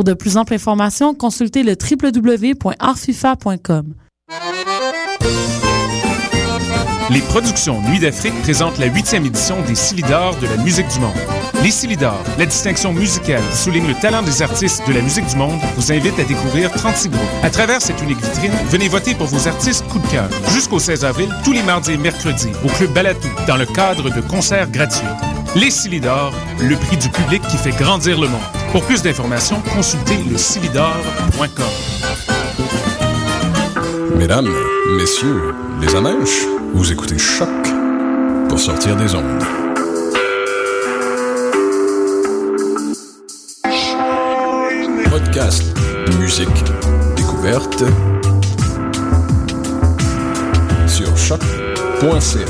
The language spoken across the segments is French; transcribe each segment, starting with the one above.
Pour de plus amples informations, consultez le www.artfifa.com. Les productions Nuit d'Afrique présentent la huitième édition des Silidors de la musique du monde. Les Silidors, la distinction musicale qui souligne le talent des artistes de la musique du monde, vous invite à découvrir 36 groupes. À travers cette unique vitrine, venez voter pour vos artistes coup de cœur. Jusqu'au 16 avril, tous les mardis et mercredis, au Club Balatou, dans le cadre de concerts gratuits. Les Silidors, le prix du public qui fait grandir le monde. Pour plus d'informations, consultez le Mesdames, messieurs, les amèches, vous écoutez Choc pour sortir des ondes. Podcast, musique, découverte sur choc.ca.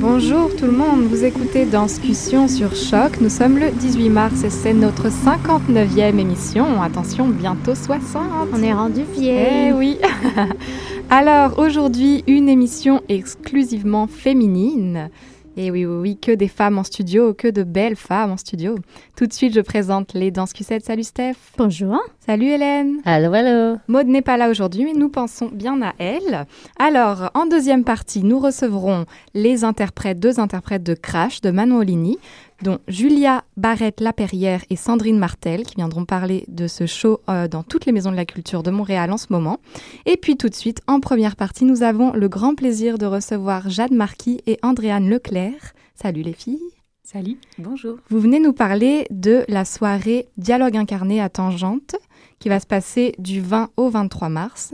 Bonjour tout le monde, vous écoutez Danscussion sur Choc. Nous sommes le 18 mars et c'est notre 59e émission. Attention, bientôt 60. On est rendu vieille. Eh oui. Alors aujourd'hui, une émission exclusivement féminine. Et oui, oui, oui, que des femmes en studio, que de belles femmes en studio. Tout de suite, je présente les Danscusettes. Salut Steph. Bonjour. Salut Hélène. Allô, allô. Maud n'est pas là aujourd'hui, mais nous pensons bien à elle. Alors, en deuxième partie, nous recevrons les interprètes, deux interprètes de Crash de Manon Olini, dont Julia Barrette-Laperrière et Sandrine Martel, qui viendront parler de ce show euh, dans toutes les maisons de la culture de Montréal en ce moment. Et puis tout de suite, en première partie, nous avons le grand plaisir de recevoir Jade Marquis et Andréane Leclerc. Salut les filles. Salut, bonjour. Vous venez nous parler de la soirée Dialogue incarné à Tangente, qui va se passer du 20 au 23 mars.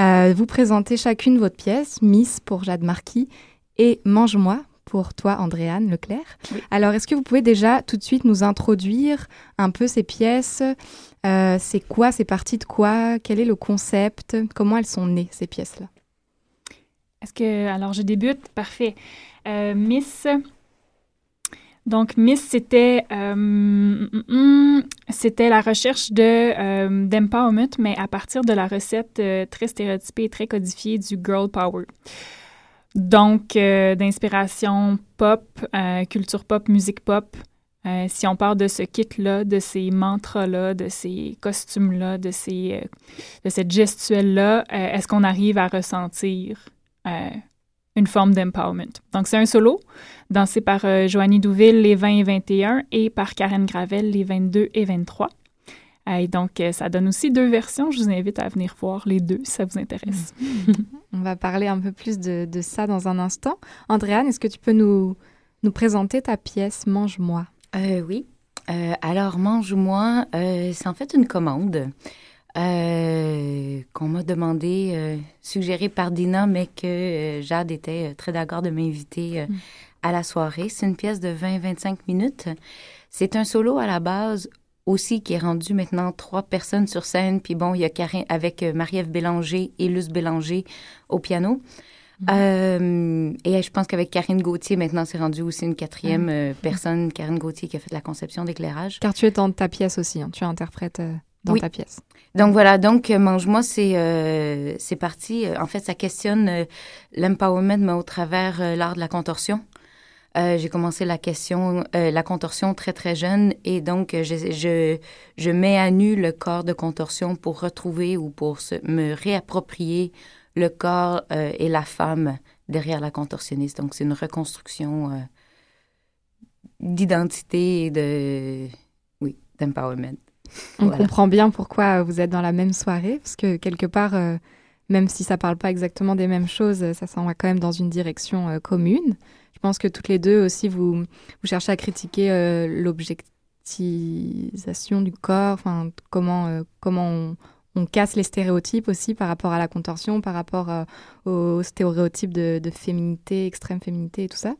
Euh, vous présentez chacune votre pièce, Miss pour Jade Marquis et Mange-moi pour toi, Andréane Leclerc. Alors, est-ce que vous pouvez déjà tout de suite nous introduire un peu ces pièces? Euh, C'est quoi? C'est parti de quoi? Quel est le concept? Comment elles sont nées, ces pièces-là? Est-ce que. Alors, je débute? Parfait. Euh, Miss. Donc, Miss, c'était euh, mm, mm, c'était la recherche de euh, d'empowerment, mais à partir de la recette euh, très stéréotypée et très codifiée du girl power. Donc, euh, d'inspiration pop, euh, culture pop, musique pop. Euh, si on part de ce kit-là, de ces mantras-là, de ces costumes-là, de, ces, de cette gestuelle-là, est-ce qu'on arrive à ressentir une forme d'empowerment? Donc, c'est un solo dansé par Joanie Douville les 20 et 21 et par Karen Gravel les 22 et 23. Euh, Et donc, euh, ça donne aussi deux versions. Je vous invite à venir voir les deux si ça vous intéresse. On va parler un peu plus de, de ça dans un instant. Andréane, est-ce que tu peux nous, nous présenter ta pièce Mange-moi Euh, oui. Euh, alors, mange-moi, euh, c'est en fait une commande euh, qu'on m'a demandé, euh, suggérée par Dina, mais que euh, Jade était très d'accord de m'inviter euh, Mm. à la soirée. C'est une pièce de 20-25 minutes. C'est un solo à la base aussi qui est rendu maintenant trois personnes sur scène. Puis bon, il y a Karine avec euh, Marie-Ève Bélanger et Luce Bélanger au piano. Mhm. Euh, et je pense qu'avec Karine Gauthier, maintenant, c'est rendu aussi une quatrième Mhm. euh, personne, Karine Gauthier, qui a fait la conception d'éclairage. Car tu es dans ta pièce aussi, hein, tu interprètes euh, dans Oui. ta pièce. Donc voilà, donc Mange-moi, c'est parti. En fait, ça questionne l'empowerment, mais au travers l'art de la contorsion. Euh, j'ai commencé la question, euh, la contorsion très très jeune, et donc euh, je, je, je mets à nu le corps de contorsion pour retrouver ou pour se, me réapproprier le corps euh, et la femme derrière la contorsionniste. Donc c'est une reconstruction d'identité et de, oui, d'empowerment. On Voilà. comprend bien pourquoi vous êtes dans la même soirée, parce que quelque part, même si ça parle pas exactement des mêmes choses, ça s'en va quand même dans une direction commune. Je pense que toutes les deux aussi, vous, cherchez à critiquer euh, l'objectisation du corps, comment, euh, comment on, casse les stéréotypes aussi par rapport à la contorsion, par rapport euh, aux stéréotypes de, de féminité, extrême féminité et tout ça.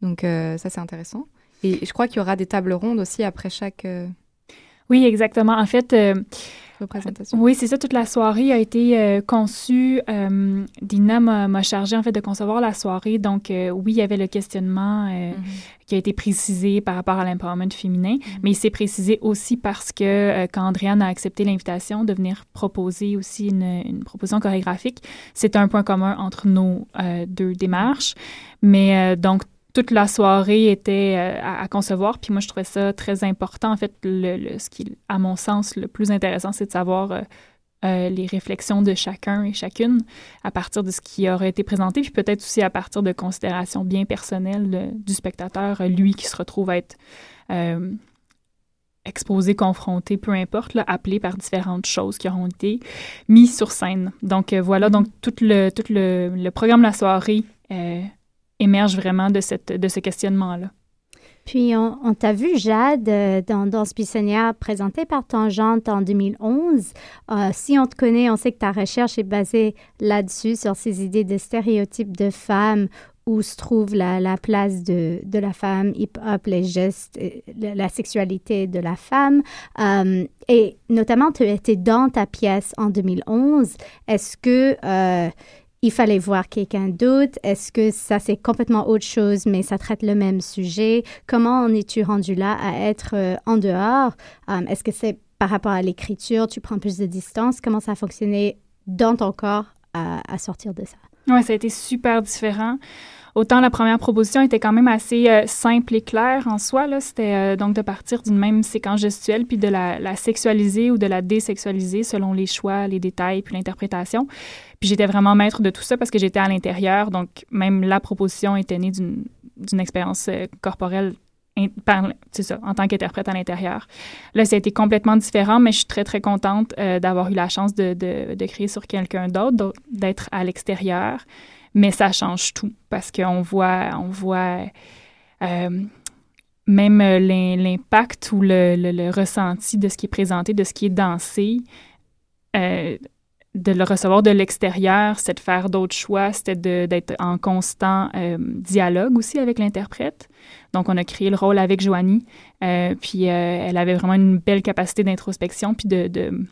Donc euh, ça, c'est intéressant. Et je crois qu'il y aura des tables rondes aussi après chaque Oui, exactement. En fait, représentation. oui, c'est ça. Toute la soirée a été euh, conçue. euh, Dina m'a m'a chargé en fait de concevoir la soirée. Donc, euh, oui, il y avait le questionnement euh, Mhm. qui a été précisé par rapport à l'empowerment féminin, mais il s'est précisé aussi parce que quand Andréane a accepté l'invitation de venir proposer aussi une, une proposition chorégraphique, c'est un point commun entre nos deux démarches. Mais donc, toute la soirée était euh, à, concevoir. Puis moi, je trouvais ça très important. En fait, le, ce qui, à mon sens, le plus intéressant, c'est de savoir euh, euh, les réflexions de chacun et chacune à partir de ce qui aurait été présenté, puis peut-être aussi à partir de considérations bien personnelles du spectateur, lui qui se retrouve à être exposé, confronté, peu importe, appelé par différentes choses qui auront été mises sur scène. Donc voilà, donc tout le, tout le, programme de la soirée émerge vraiment de, cette, de ce questionnement-là. Puis, on, t'a vu, Jade, euh, dans, dans ce Bissonnière présenté par Tangente en 2011. Euh, si on te connaît, on sait que ta recherche est basée là-dessus, sur ces idées de stéréotypes de femmes, où se trouve la, la place de, de la femme, hip-hop, les gestes, euh, la, sexualité de la femme. Et notamment, tu étais dans ta pièce en 2011. Est-ce que... il fallait voir quelqu'un d'autre? Est-ce que ça, c'est complètement autre chose, mais ça traite le même sujet? Comment en es-tu rendu là à être euh, en dehors? Euh, Est-ce que c'est par rapport à l'écriture, tu prends plus de distance? Comment ça a fonctionné dans ton corps à, à sortir de ça? Oui, ça a été super différent. Autant la première proposition était quand même assez euh, simple et claire en soi. C'était euh, donc de partir d'une même séquence gestuelle puis de la, sexualiser ou de la désexualiser selon les choix, les détails puis l'interprétation. Puis j'étais vraiment maître de tout ça parce que j'étais à l'intérieur. Donc même la proposition était née d'une expérience euh, corporelle c'est ça, en tant qu'interprète à l'intérieur. Là, ça a été complètement différent, mais je suis très, très contente d'avoir eu la chance de, de, de créer sur quelqu'un d'autre, d'être à l'extérieur. Mais ça change tout parce qu'on voit, on voit euh, même euh, l'im- l'impact ou le, ressenti de ce qui est présenté, de ce qui est dansé. euh, de le recevoir de l'extérieur, c'était de faire d'autres choix, c'était d'être en constant dialogue aussi avec l'interprète. Donc, on a créé le rôle avec Joanie, puis elle avait vraiment une belle capacité d'introspection, puis de-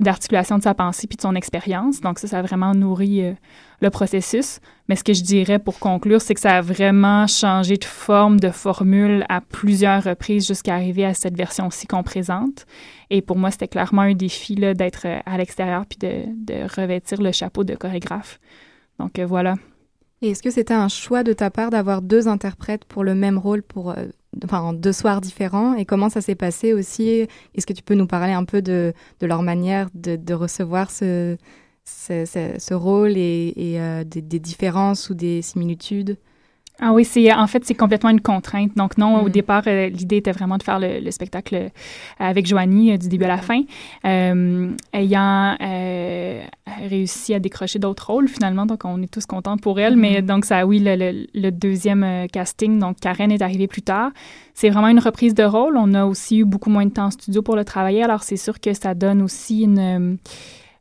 d'articulation de sa pensée, puis de son expérience. Donc, ça, ça a vraiment nourri euh, le processus. Mais ce que je dirais pour conclure, c'est que ça a vraiment changé de forme, de formule à plusieurs reprises jusqu'à arriver à cette version-ci qu'on présente. Et pour moi, c'était clairement un défi d'être euh, à l'extérieur puis de, de revêtir le chapeau de chorégraphe. Donc, euh, voilà. Est-ce que c'était un choix de ta part d'avoir deux interprètes pour le même rôle, pour, enfin, en deux soirs différents. Et comment ça s'est passé aussi? Est-ce que tu peux nous parler un peu de, leur manière de, recevoir ce, rôle et, euh, des différences ou des similitudes? Ah oui, c'est en fait c'est complètement une contrainte. Donc non, au Mhm. départ euh, l'idée était vraiment de faire le, le spectacle euh, avec Joanie euh, du début à la fin, Euh, ayant euh, réussi à décrocher d'autres rôles finalement. Donc on est tous contents pour elle. Mais Mhm. donc ça, oui, le, le- le deuxième casting, donc Karen est arrivée plus tard. C'est vraiment une reprise de rôle. On a aussi eu beaucoup moins de temps en studio pour le travailler. Alors c'est sûr que ça donne aussi une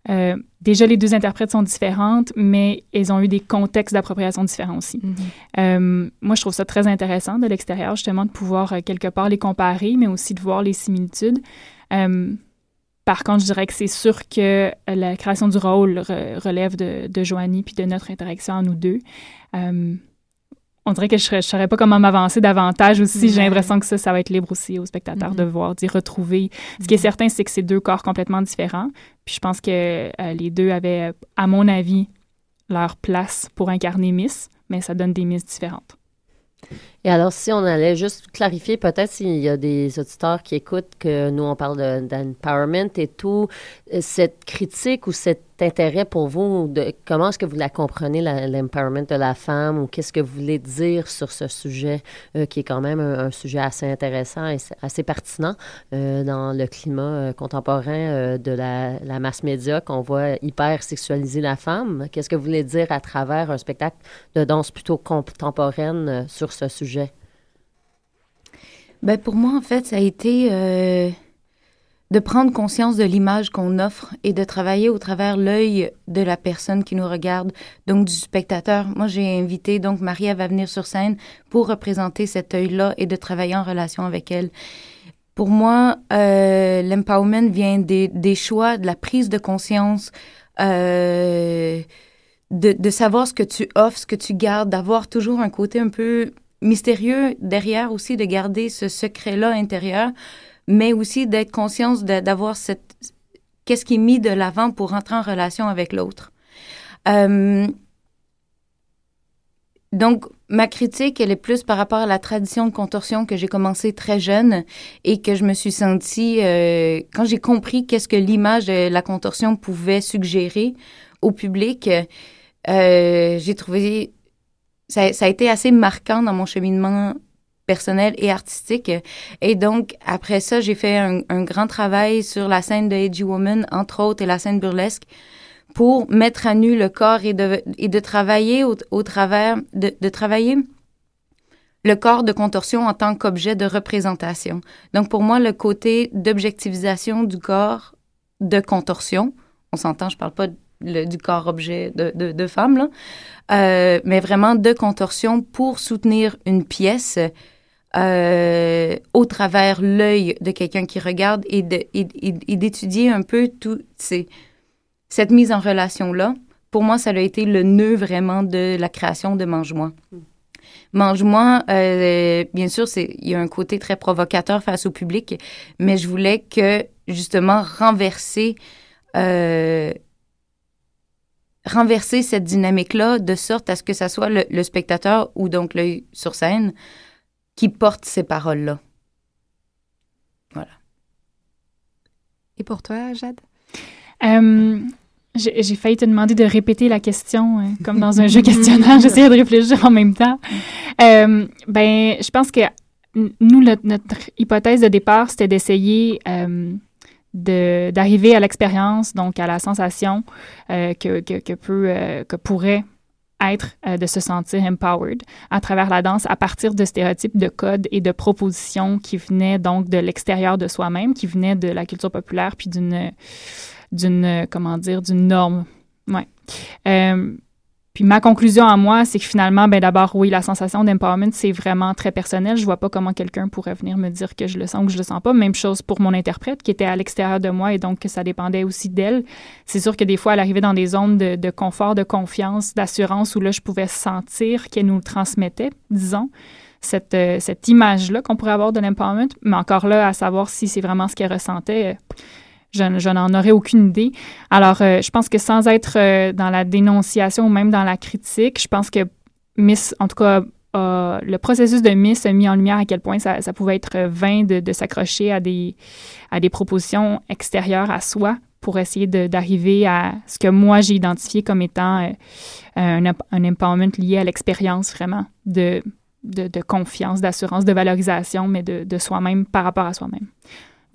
euh, déjà, les deux interprètes sont différentes, mais elles ont eu des contextes d'appropriation différents aussi. Euh, moi, je trouve ça très intéressant de l'extérieur, justement, de pouvoir euh, quelque part les comparer, mais aussi de voir les similitudes. Par contre, je dirais que c'est sûr que la création du rôle relève de, de Joanie puis de notre interaction en nous deux. On dirait que je ne saurais pas comment m'avancer davantage aussi. J'ai l'impression que ça, ça va être libre aussi aux spectateurs de mm-hmm. voir, d'y retrouver. Ce qui est mm-hmm. certain, c'est que c'est deux corps complètement différents. Puis je pense que euh, les deux avaient, à mon avis, leur place pour incarner Miss, mais ça donne des Miss différentes. Et alors, si on allait juste clarifier, peut-être s'il y a des auditeurs qui écoutent que nous, on parle d'empowerment et tout, euh, cette critique ou cet intérêt pour vous, de, comment est-ce que vous la comprenez, l'empowerment de la femme, ou qu'est-ce que vous voulez dire sur ce sujet euh, qui est quand même un, sujet assez intéressant et assez pertinent euh, dans le climat contemporain de la, la masse média, qu'on voit hyper sexualiser la femme? Qu'est-ce que vous voulez dire à travers un spectacle de danse plutôt contemporaine sur ce sujet? Ben, pour moi, en fait, ça a été euh, de prendre conscience de l'image qu'on offre et de travailler au travers l'œil de la personne qui nous regarde, donc du spectateur. Moi, j'ai invité donc Marie, à venir sur scène pour représenter cet œil-là et de travailler en relation avec elle. Pour moi, euh, l'empowerment vient des, choix, de la prise de conscience, euh, de savoir ce que tu offres, ce que tu gardes, d'avoir toujours un côté un peu mystérieux derrière aussi de garder ce secret-là intérieur, mais aussi d'être conscience d'avoir cette qu'est-ce qui est mis de l'avant pour rentrer en relation avec l'autre. Euh, donc, ma critique, elle est plus par rapport à la tradition de contorsion que j'ai commencé très jeune et que je me suis sentie, euh, quand j'ai compris qu'est-ce que l'image de la contorsion pouvait suggérer au public, euh, j'ai trouvé ça, a été assez marquant dans mon cheminement personnel et artistique. Et donc, après ça, j'ai fait un, grand travail sur la scène de Edgy Woman, entre autres, et la scène burlesque, pour mettre à nu le corps et de, et de travailler au, travers, de, de travailler le corps de contorsion en tant qu'objet de représentation. Donc, pour moi, le côté d'objectivisation du corps de contorsion, on s'entend, je parle pas du corps-objet de, de, de femme, là, euh, mais vraiment de contorsion pour soutenir une pièce euh, au travers l'œil de quelqu'un qui regarde et, d'étudier un peu tout cette mise en relation-là. Pour moi, ça a été le nœud vraiment de la création de Mange-moi. Mange-moi, euh, bien sûr, il y a un côté très provocateur face au public, mais je voulais que, justement, renverser renverser cette dynamique-là de sorte à ce que ça soit le, spectateur ou donc l'œil sur scène qui porte ces paroles-là. Voilà. Et pour toi, Jade? Euh, j'ai failli te demander de répéter la question, hein, comme dans un jeu questionnaire. J'essayais de réfléchir en même temps. Euh, ben, je pense que nous, notre, hypothèse de départ, c'était d'essayer euh, d'arriver à l'expérience, donc à la sensation euh, que, que, peut, euh, que pourrait être euh, de se sentir empowered à travers la danse à partir de stéréotypes, de codes et de propositions qui venaient donc de l'extérieur de soi-même, qui venaient de la culture populaire puis d'une comment dire d'une norme. Ouais. Puis ma conclusion à moi, c'est que finalement, ben d'abord, oui, la sensation d'empowerment, c'est vraiment très personnel. Je vois pas comment quelqu'un pourrait venir me dire que je le sens ou que je le sens pas. Même chose pour mon interprète qui était à l'extérieur de moi et donc que ça dépendait aussi d'elle. C'est sûr que des fois, elle arrivait dans des zones de, confort, de confiance, d'assurance où là, je pouvais sentir qu'elle nous le transmettait, disons. Cette, euh, cette image-là qu'on pourrait avoir de l'empowerment, mais encore là, à savoir si c'est vraiment ce qu'elle ressentait, euh, je, n'en aurais aucune idée. Alors, euh, je pense que sans être euh, dans la dénonciation ou même dans la critique, je pense que Miss, en tout cas, le processus de Miss a mis en lumière à quel point ça, pouvait être vain de, s'accrocher à des, à des propositions extérieures à soi pour essayer d'arriver à ce que moi j'ai identifié comme étant euh, un, empowerment lié à l'expérience vraiment de, de, confiance, d'assurance, de valorisation, mais de, de soi-même par rapport à soi-même.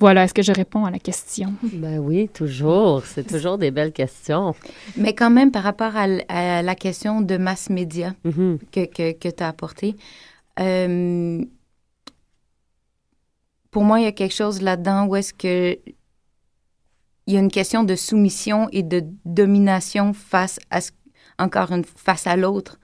Voilà, est-ce que je réponds à la question? Ben oui, toujours. C'est toujours des belles questions. Mais quand même, par rapport à, la question de mass média mm-hmm. que, que, tu as apporté, euh, pour moi, il y a quelque chose là-dedans où est-ce que il y a une question de soumission et de domination face à encore une face à l'autre,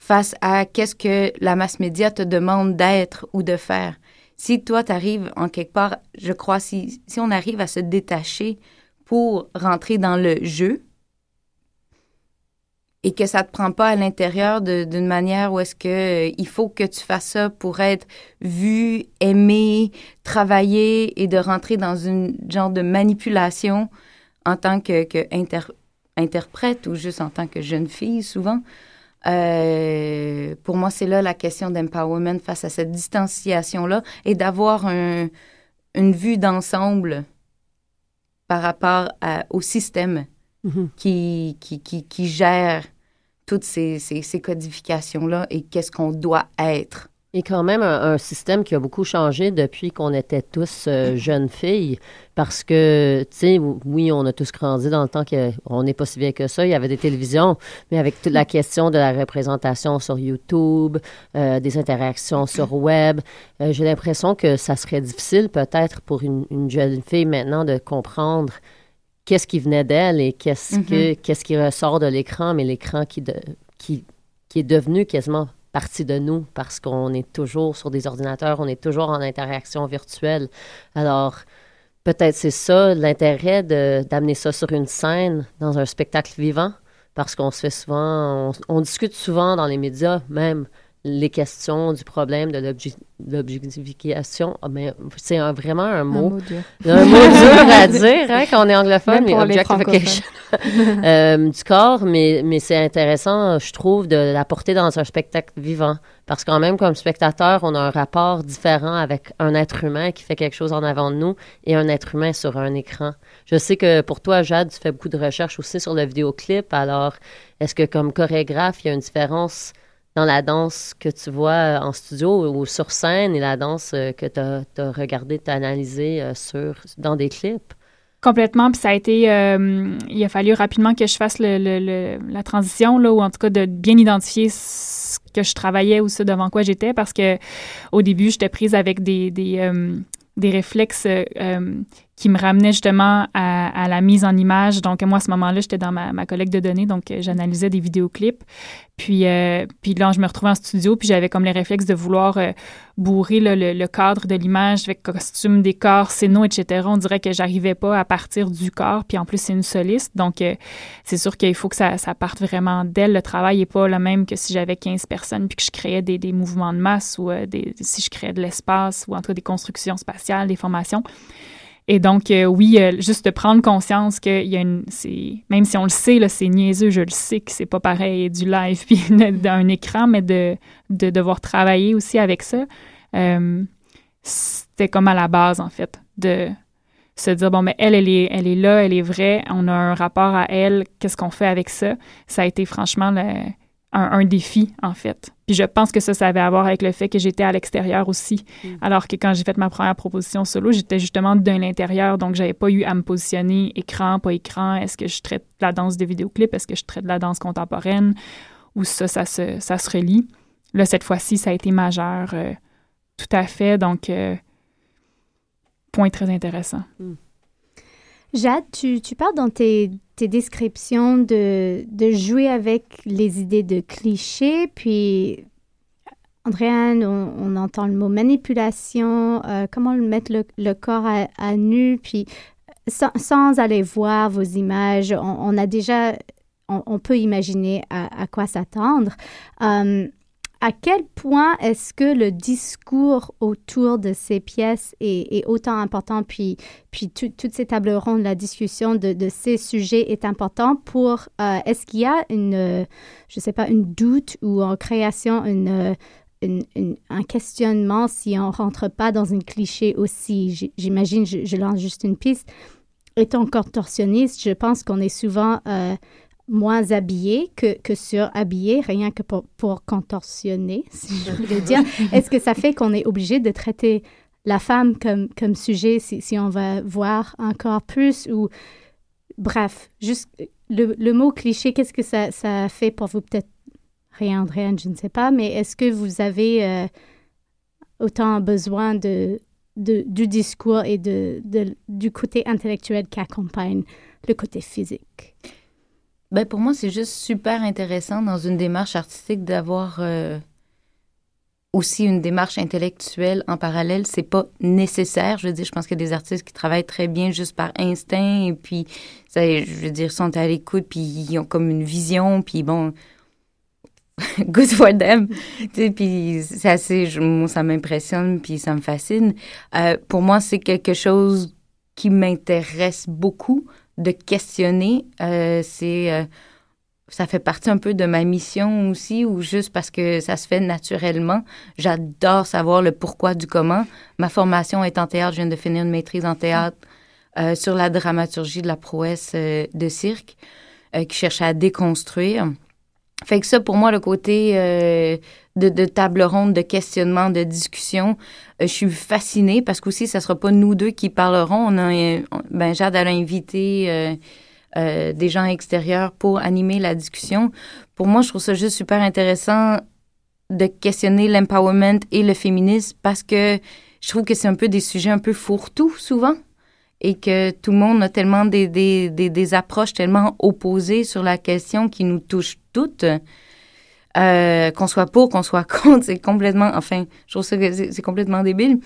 face à qu'est-ce que la masse média te demande d'être ou de faire si toi, tu arrives en quelque part, je crois, si, si on arrive à se détacher pour rentrer dans le jeu et que ça te prend pas à l'intérieur d'une manière où est-ce que euh, il faut que tu fasses ça pour être vu, aimé, travaillé et de rentrer dans une genre de manipulation en tant que, que interprète ou juste en tant que jeune fille souvent. Euh, pour moi, c'est là la question d'empowerment face à cette distanciation-là et d'avoir un, une vue d'ensemble par rapport au système mm-hmm. qui, qui, qui, qui, gère toutes ces, ces, ces codifications-là et qu'est-ce qu'on doit être. Et quand même un, système qui a beaucoup changé depuis qu'on était tous euh, jeunes filles, parce que, tu sais, oui, on a tous grandi dans le temps qu'on n'est pas si vieux que ça, il y avait des télévisions, mais avec toute la question de la représentation sur YouTube, euh, des interactions sur web, euh, j'ai l'impression que ça serait difficile peut-être pour une, jeune fille maintenant de comprendre qu'est-ce qui venait d'elle et qu'est-ce que mm-hmm. qu'est-ce qui ressort de l'écran, mais l'écran qui, qui, qui est devenu quasiment partie de nous parce qu'on est toujours sur des ordinateurs, on est toujours en interaction virtuelle. Alors, peut-être c'est ça l'intérêt d'amener ça sur une scène, dans un spectacle vivant, parce qu'on se fait souvent, on discute souvent dans les médias même les questions du problème de l'objectification. Ah, mais c'est vraiment un mot. Un mot dur. Un mot dur à dire hein, quand on est anglophone, mais objectification euh, du corps. Mais, mais c'est intéressant, je trouve, de l'apporter dans un spectacle vivant. Parce qu'en même comme spectateur, on a un rapport différent avec un être humain qui fait quelque chose en avant de nous et un être humain sur un écran. Je sais que pour toi, Jade, tu fais beaucoup de recherches aussi sur le vidéoclip. Alors, est-ce que comme chorégraphe, il y a une différence dans la danse que tu vois euh, en studio ou sur scène et la danse euh, que tu as, regardée, tu as analysée euh, sur, dans des clips? Complètement. Puis ça a été. il a fallu rapidement que je fasse la transition, là, ou en tout cas de bien identifier ce que je travaillais ou ce devant quoi j'étais, parce que au début, j'étais prise avec des, des réflexes qui me ramenait justement à, la mise en image. Donc, moi, à ce moment-là, j'étais dans ma, ma, collecte de données, donc euh, j'analysais des vidéoclips. Puis, euh, puis là, je me retrouvais en studio, puis j'avais comme les réflexes de vouloir euh, bourrer le, cadre de l'image avec costume, décor, scéno, etc. On dirait que j'arrivais pas à partir du corps. Puis en plus, c'est une soliste, donc c'est sûr qu'il faut que ça, ça parte vraiment d'elle. Le travail n'est pas le même que si j'avais 15 personnes, puis que je créais des, des mouvements de masse ou des, si je créais de l'espace ou en tout cas des constructions spatiales, des formations. Et donc, euh, oui, euh, juste de prendre conscience qu'il y a une. Même si on le sait, c'est niaiseux, je le sais que c'est pas pareil du live puis d'un écran, mais de, de, devoir travailler aussi avec ça, euh, c'était comme à la base, en fait, de se dire, bon, mais elle, elle est, elle est là, elle est vraie, on a un rapport à elle, qu'est-ce qu'on fait avec ça? Ça a été franchement le, un, défi, en fait. Puis je pense que ça, ça avait à voir avec le fait que j'étais à l'extérieur aussi. Mm. Alors que quand j'ai fait ma première proposition solo, j'étais justement de l'intérieur, donc j'avais pas eu à me positionner écran, pas écran. Est-ce que je traite de la danse de vidéoclip? Est-ce que je traite de la danse contemporaine? Ou ça, ça se, ça se relie? Là, cette fois-ci, ça a été majeur. Euh, tout à fait. Donc, euh, point très intéressant. Mm. Jade, tu, tu parles dans tes descriptions de, jouer avec les idées de clichés, puis Andréane, on, entend le mot manipulation, euh, comment mettre le, corps à, nu, puis sans, aller voir vos images, on, a déjà, on, peut imaginer à, quoi s'attendre. Euh, à quel point est-ce que le discours autour de ces pièces est, autant important, puis, puis toutes ces tables rondes, la discussion de, ces sujets est important pour, euh, est-ce qu'il y a une, je sais pas, une doute ou en création une, un questionnement si on rentre pas dans un cliché aussi? J'imagine, je, lance juste une piste. Étant contorsionniste, je pense qu'on est souvent euh, moins habillé que, que surhabillé, rien que pour, pour contorsionner, si je veux dire. Est-ce que ça fait qu'on est obligé de traiter la femme comme, comme sujet si, si on va voir encore plus ou... Bref, juste le, le mot cliché, qu'est-ce que ça, ça fait pour vous? Peut-être rien, rien, je ne sais pas, mais est-ce que vous avez euh, autant besoin de, de, du discours et de, de, du côté intellectuel qui accompagne le côté physique? Ben pour moi, c'est juste super intéressant dans une démarche artistique d'avoir euh, aussi une démarche intellectuelle en parallèle, c'est pas nécessaire. Je veux dire, je pense qu'il y a des artistes qui travaillent très bien juste par instinct et puis, ça, je veux dire, sont à l'écoute puis ils ont comme une vision puis bon, good for them. Puis je- moi, ça m'impressionne puis ça me fascine. Euh, pour moi, c'est quelque chose qui m'intéresse beaucoup de questionner. Euh, c'est euh, ça fait partie un peu de ma mission aussi, ou juste parce que ça se fait naturellement. J'adore savoir le pourquoi du comment. Ma formation est en théâtre. Je viens de finir une maîtrise en théâtre euh, sur la dramaturgie de la prouesse euh, de cirque, qui cherche à déconstruire. Fait que ça, pour moi, le côté euh, de, de table ronde, de questionnement, de discussion, euh, je suis fascinée parce qu'aussi, ça sera pas nous deux qui parlerons. On a, on- ben, Jade, a invité euh, euh, des gens extérieurs pour animer la discussion. Pour moi, je trouve ça juste super intéressant de questionner l'empowerment et le féminisme parce que je trouve que c'est un peu des sujets un peu fourre-tout souvent et que tout le monde a tellement des, des, des, approches tellement opposées sur la question qui nous touche toutes. Euh, qu'on soit pour, qu'on soit contre, c'est complètement, enfin, je trouve que c'est complètement débile.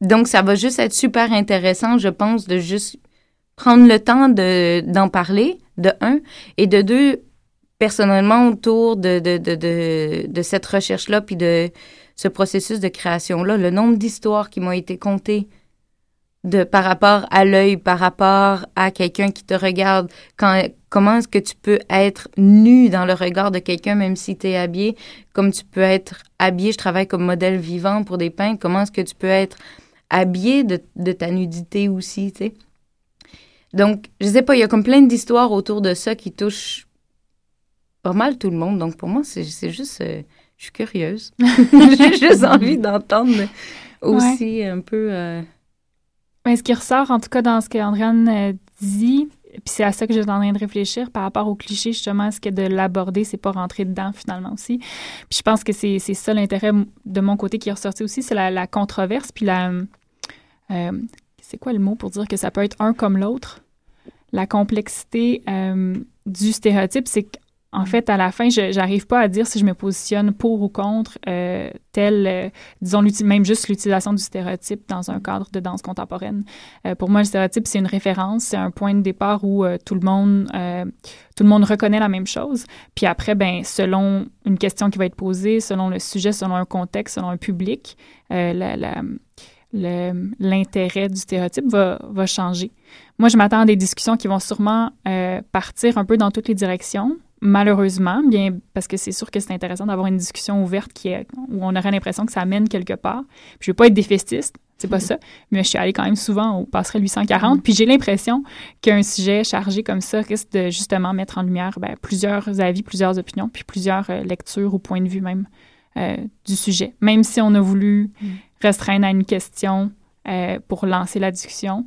Donc, ça va juste être super intéressant, je pense, de juste prendre le temps de, d'en parler, de un, et de deux, personnellement, autour de, de, de, de cette recherche-là, puis de ce processus de création-là, le nombre d'histoires qui m'ont été contées de, par rapport à l'œil, par rapport à quelqu'un qui te regarde, quand, comment est-ce que tu peux être nu dans le regard de quelqu'un, même si tu es habillé, comme tu peux être habillé, je travaille comme modèle vivant pour des peintres, comment est-ce que tu peux être habillé de, de ta nudité aussi, tu sais? Donc, je sais pas, il y a comme plein d'histoires autour de ça qui touchent pas mal tout le monde. Donc, pour moi, c'est c'est juste, euh, je suis curieuse. J'ai juste envie d'entendre aussi un peu... euh, Ben, ce qui ressort, en tout cas, dans ce qu'Andréane euh, dit, puis c'est à ça que j'étais en train de réfléchir par rapport au cliché, justement, est-ce que de l'aborder, c'est pas rentrer dedans, finalement, aussi. Puis je pense que c'est ça l'intérêt de mon côté qui est ressorti aussi, c'est la, la controverse, puis la... euh, c'est quoi le mot pour dire que ça peut être un comme l'autre? La complexité euh, du stéréotype, c'est qu'en fait, à la fin, je j'arrive pas à dire si je me positionne pour ou contre euh, tel, euh, disons, même juste l'utilisation du stéréotype dans un cadre de danse contemporaine. Euh, pour moi, le stéréotype, c'est une référence, c'est un point de départ où tout le monde tout le monde reconnaît la même chose. Puis après, ben, selon une question qui va être posée, selon le sujet, selon un contexte, selon un public, l'intérêt du stéréotype va, va changer. Moi, je m'attends à des discussions qui vont sûrement partir un peu dans toutes les directions, malheureusement, bien parce que c'est sûr que c'est intéressant d'avoir une discussion ouverte qui est, où on aurait l'impression que ça mène quelque part. Puis je veux pas être défaitiste, c'est pas ça, mais je suis allée quand même souvent au passerelle 840, puis j'ai l'impression qu'un sujet chargé comme ça risque de justement mettre en lumière ben, plusieurs avis, plusieurs opinions, puis plusieurs euh, lectures ou points de vue même euh, du sujet. Même si on a voulu restreindre à une question euh, pour lancer la discussion,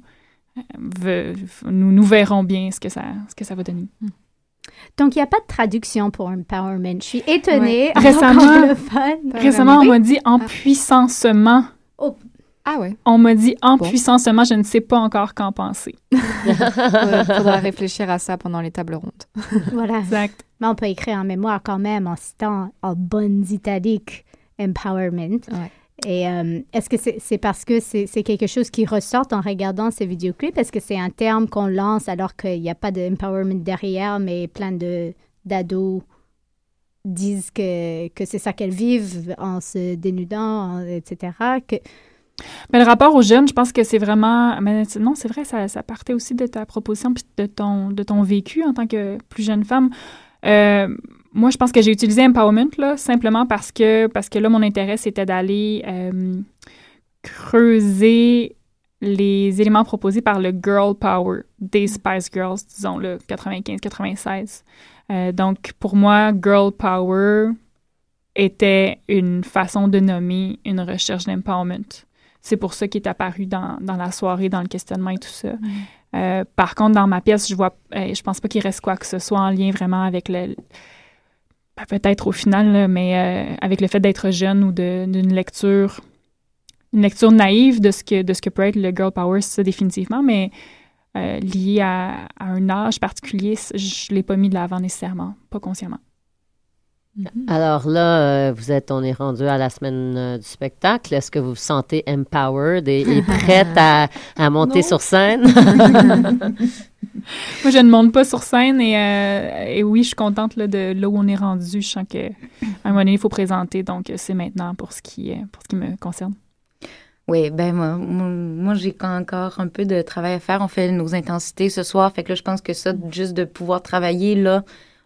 nous, nous verrons bien ce que ça, ce que ça va donner. Donc, il n'y a pas de traduction pour empowerment. Je suis étonnée. Ouais. Récemment- on m'a dit en puissancement. Ah ouais. On m'a dit en Bon. puissancement, je ne sais pas encore qu'en penser. Faudra, faudra réfléchir à ça pendant les tables rondes. Voilà. Exact. Mais on peut écrire en mémoire quand même en citant en bonnes italiques empowerment. Et euh, est-ce que c'est parce que c'est quelque chose qui ressort en regardant ces vidéoclips? Est-ce que c'est un terme qu'on lance alors qu'il n'y a pas d'empowerment derrière, mais plein d'ados disent que, que c'est ça qu'elles vivent en se dénudant, etc. Mais le rapport aux jeunes, je pense que c'est vraiment. Non, c'est vrai, ça, ça partait aussi de ta proposition puis de ton, de ton vécu en tant que plus jeune femme. Euh, moi, je pense que j'ai utilisé empowerment là, simplement parce que, parce que là, mon intérêt, c'était d'aller euh, creuser les éléments proposés par le girl power des Spice Girls, disons, le 95-96. Euh, donc, pour moi, girl power était une façon de nommer une recherche d'empowerment. C'est pour ça qu'il est apparu dans, dans la soirée, dans le questionnement et tout ça. Euh, par contre, dans ma pièce, je vois, je pense pas qu'il reste quoi que ce soit en lien vraiment avec le, ben, peut-être au final, là, mais euh, avec le fait d'être jeune ou d'une lecture, une lecture naïve de ce que de ce que peut être le girl power, ça définitivement, mais euh, lié à, à un âge particulier, je l'ai pas mis de l'avant nécessairement, pas consciemment. Alors là, euh, vous êtes, on est rendu à la semaine euh, du spectacle. Est-ce que vous vous sentez empowered et, et prête à, à monter Non. sur scène? Moi, je ne monte pas sur scène et, euh, et oui, je suis contente là, de là où on est rendu. Je sens qu'à un moment donné, il faut présenter, donc euh, c'est maintenant pour ce qui, est- pour ce qui me concerne. Oui, ben moi, moi, moi, j'ai encore un peu de travail à faire. On fait nos intensités ce soir. Fait que là, je pense que ça, juste de pouvoir travailler là,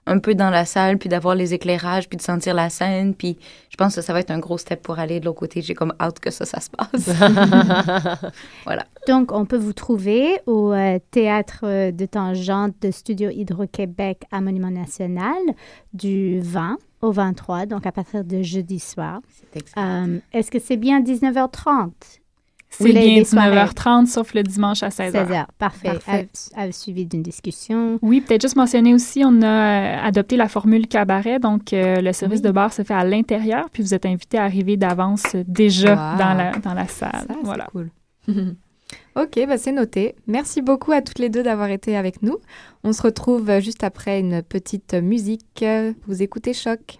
un peu dans la salle, puis d'avoir les éclairages, puis de sentir la scène, puis je pense que ça va être un gros step pour aller de l'autre côté. J'ai comme hâte que ça, ça se passe. voilà. Donc, on peut vous trouver au euh, Théâtre de Tangente de Studio Hydro-Québec à Monument National du 20 au 23, donc à partir de jeudi soir. Euh, Est-ce que c'est bien 19h30? Ou C'est les- bien les soirées? 19h30, sauf le dimanche à 16h. 16h, parfait. Parfait. À- à- suivi d'une discussion. Oui, peut-être juste mentionner aussi, on a euh, adopté la formule cabaret, donc euh, le service de bar se fait à l'intérieur, puis vous êtes invité à arriver d'avance déjà Wow. dans, la, dans la salle. Ça, c'est voilà. cool. ok, bah c'est noté. Merci beaucoup à toutes les deux d'avoir été avec nous. On se retrouve euh, juste après une petite musique. Vous écoutez Choc.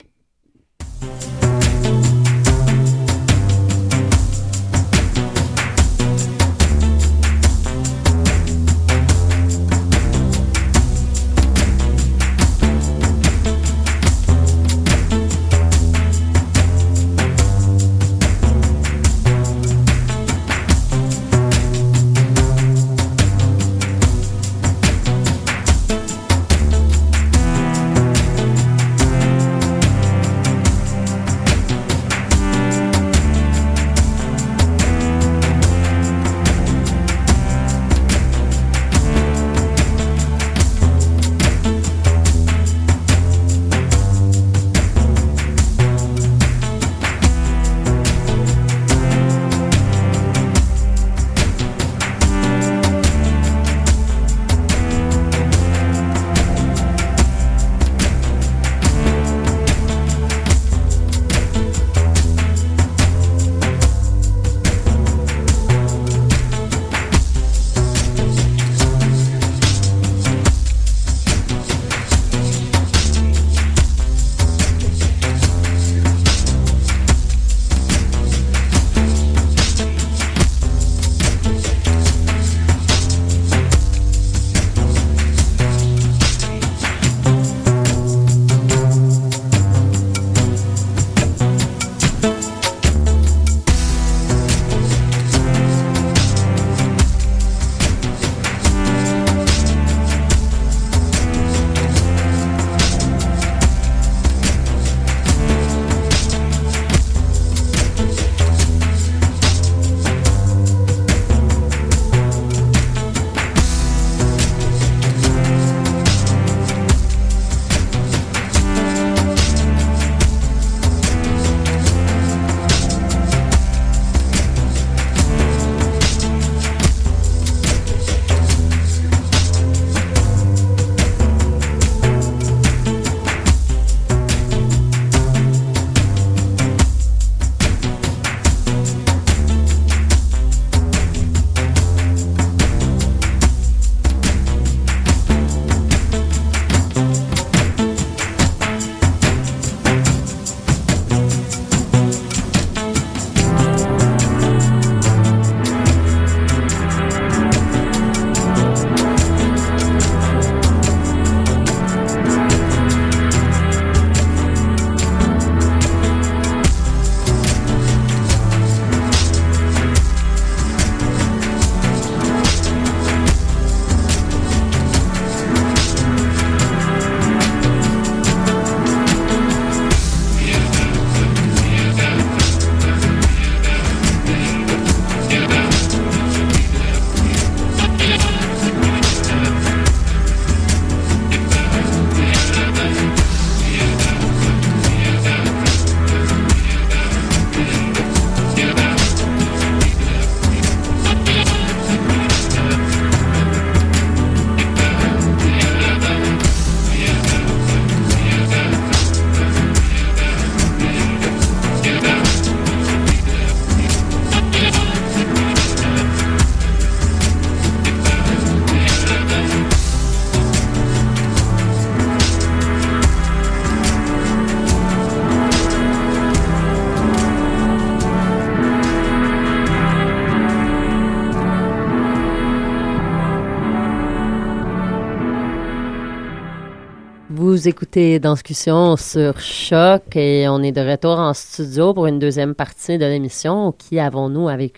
Vous écoutez Danscussion sur Choc et on est de retour en studio pour une deuxième partie de l'émission. Qui avons-nous avec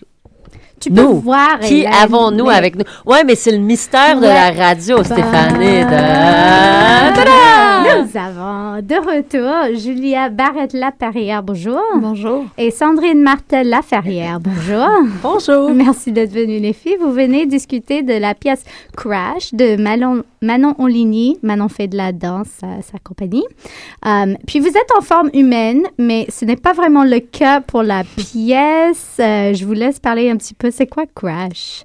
Tu peux nous? voir. Qui avons-nous mais- avec nous? Ouais, mais c'est le mystère de la radio, Stéphanie. Bah. De... Nous avons de retour Julia Barrette-Laferrière, bonjour. Bonjour. Et Sandrine Martel-Laferrière, bonjour. Bonjour. Merci d'être venues, les filles. Vous venez discuter de la pièce Crash de Manon, Manon Onligny. Manon fait de la danse, sa, sa compagnie. Euh, puis vous êtes en forme humaine, mais ce n'est pas vraiment le cas pour la pièce. Euh, je vous laisse parler un petit peu. C'est quoi Crash?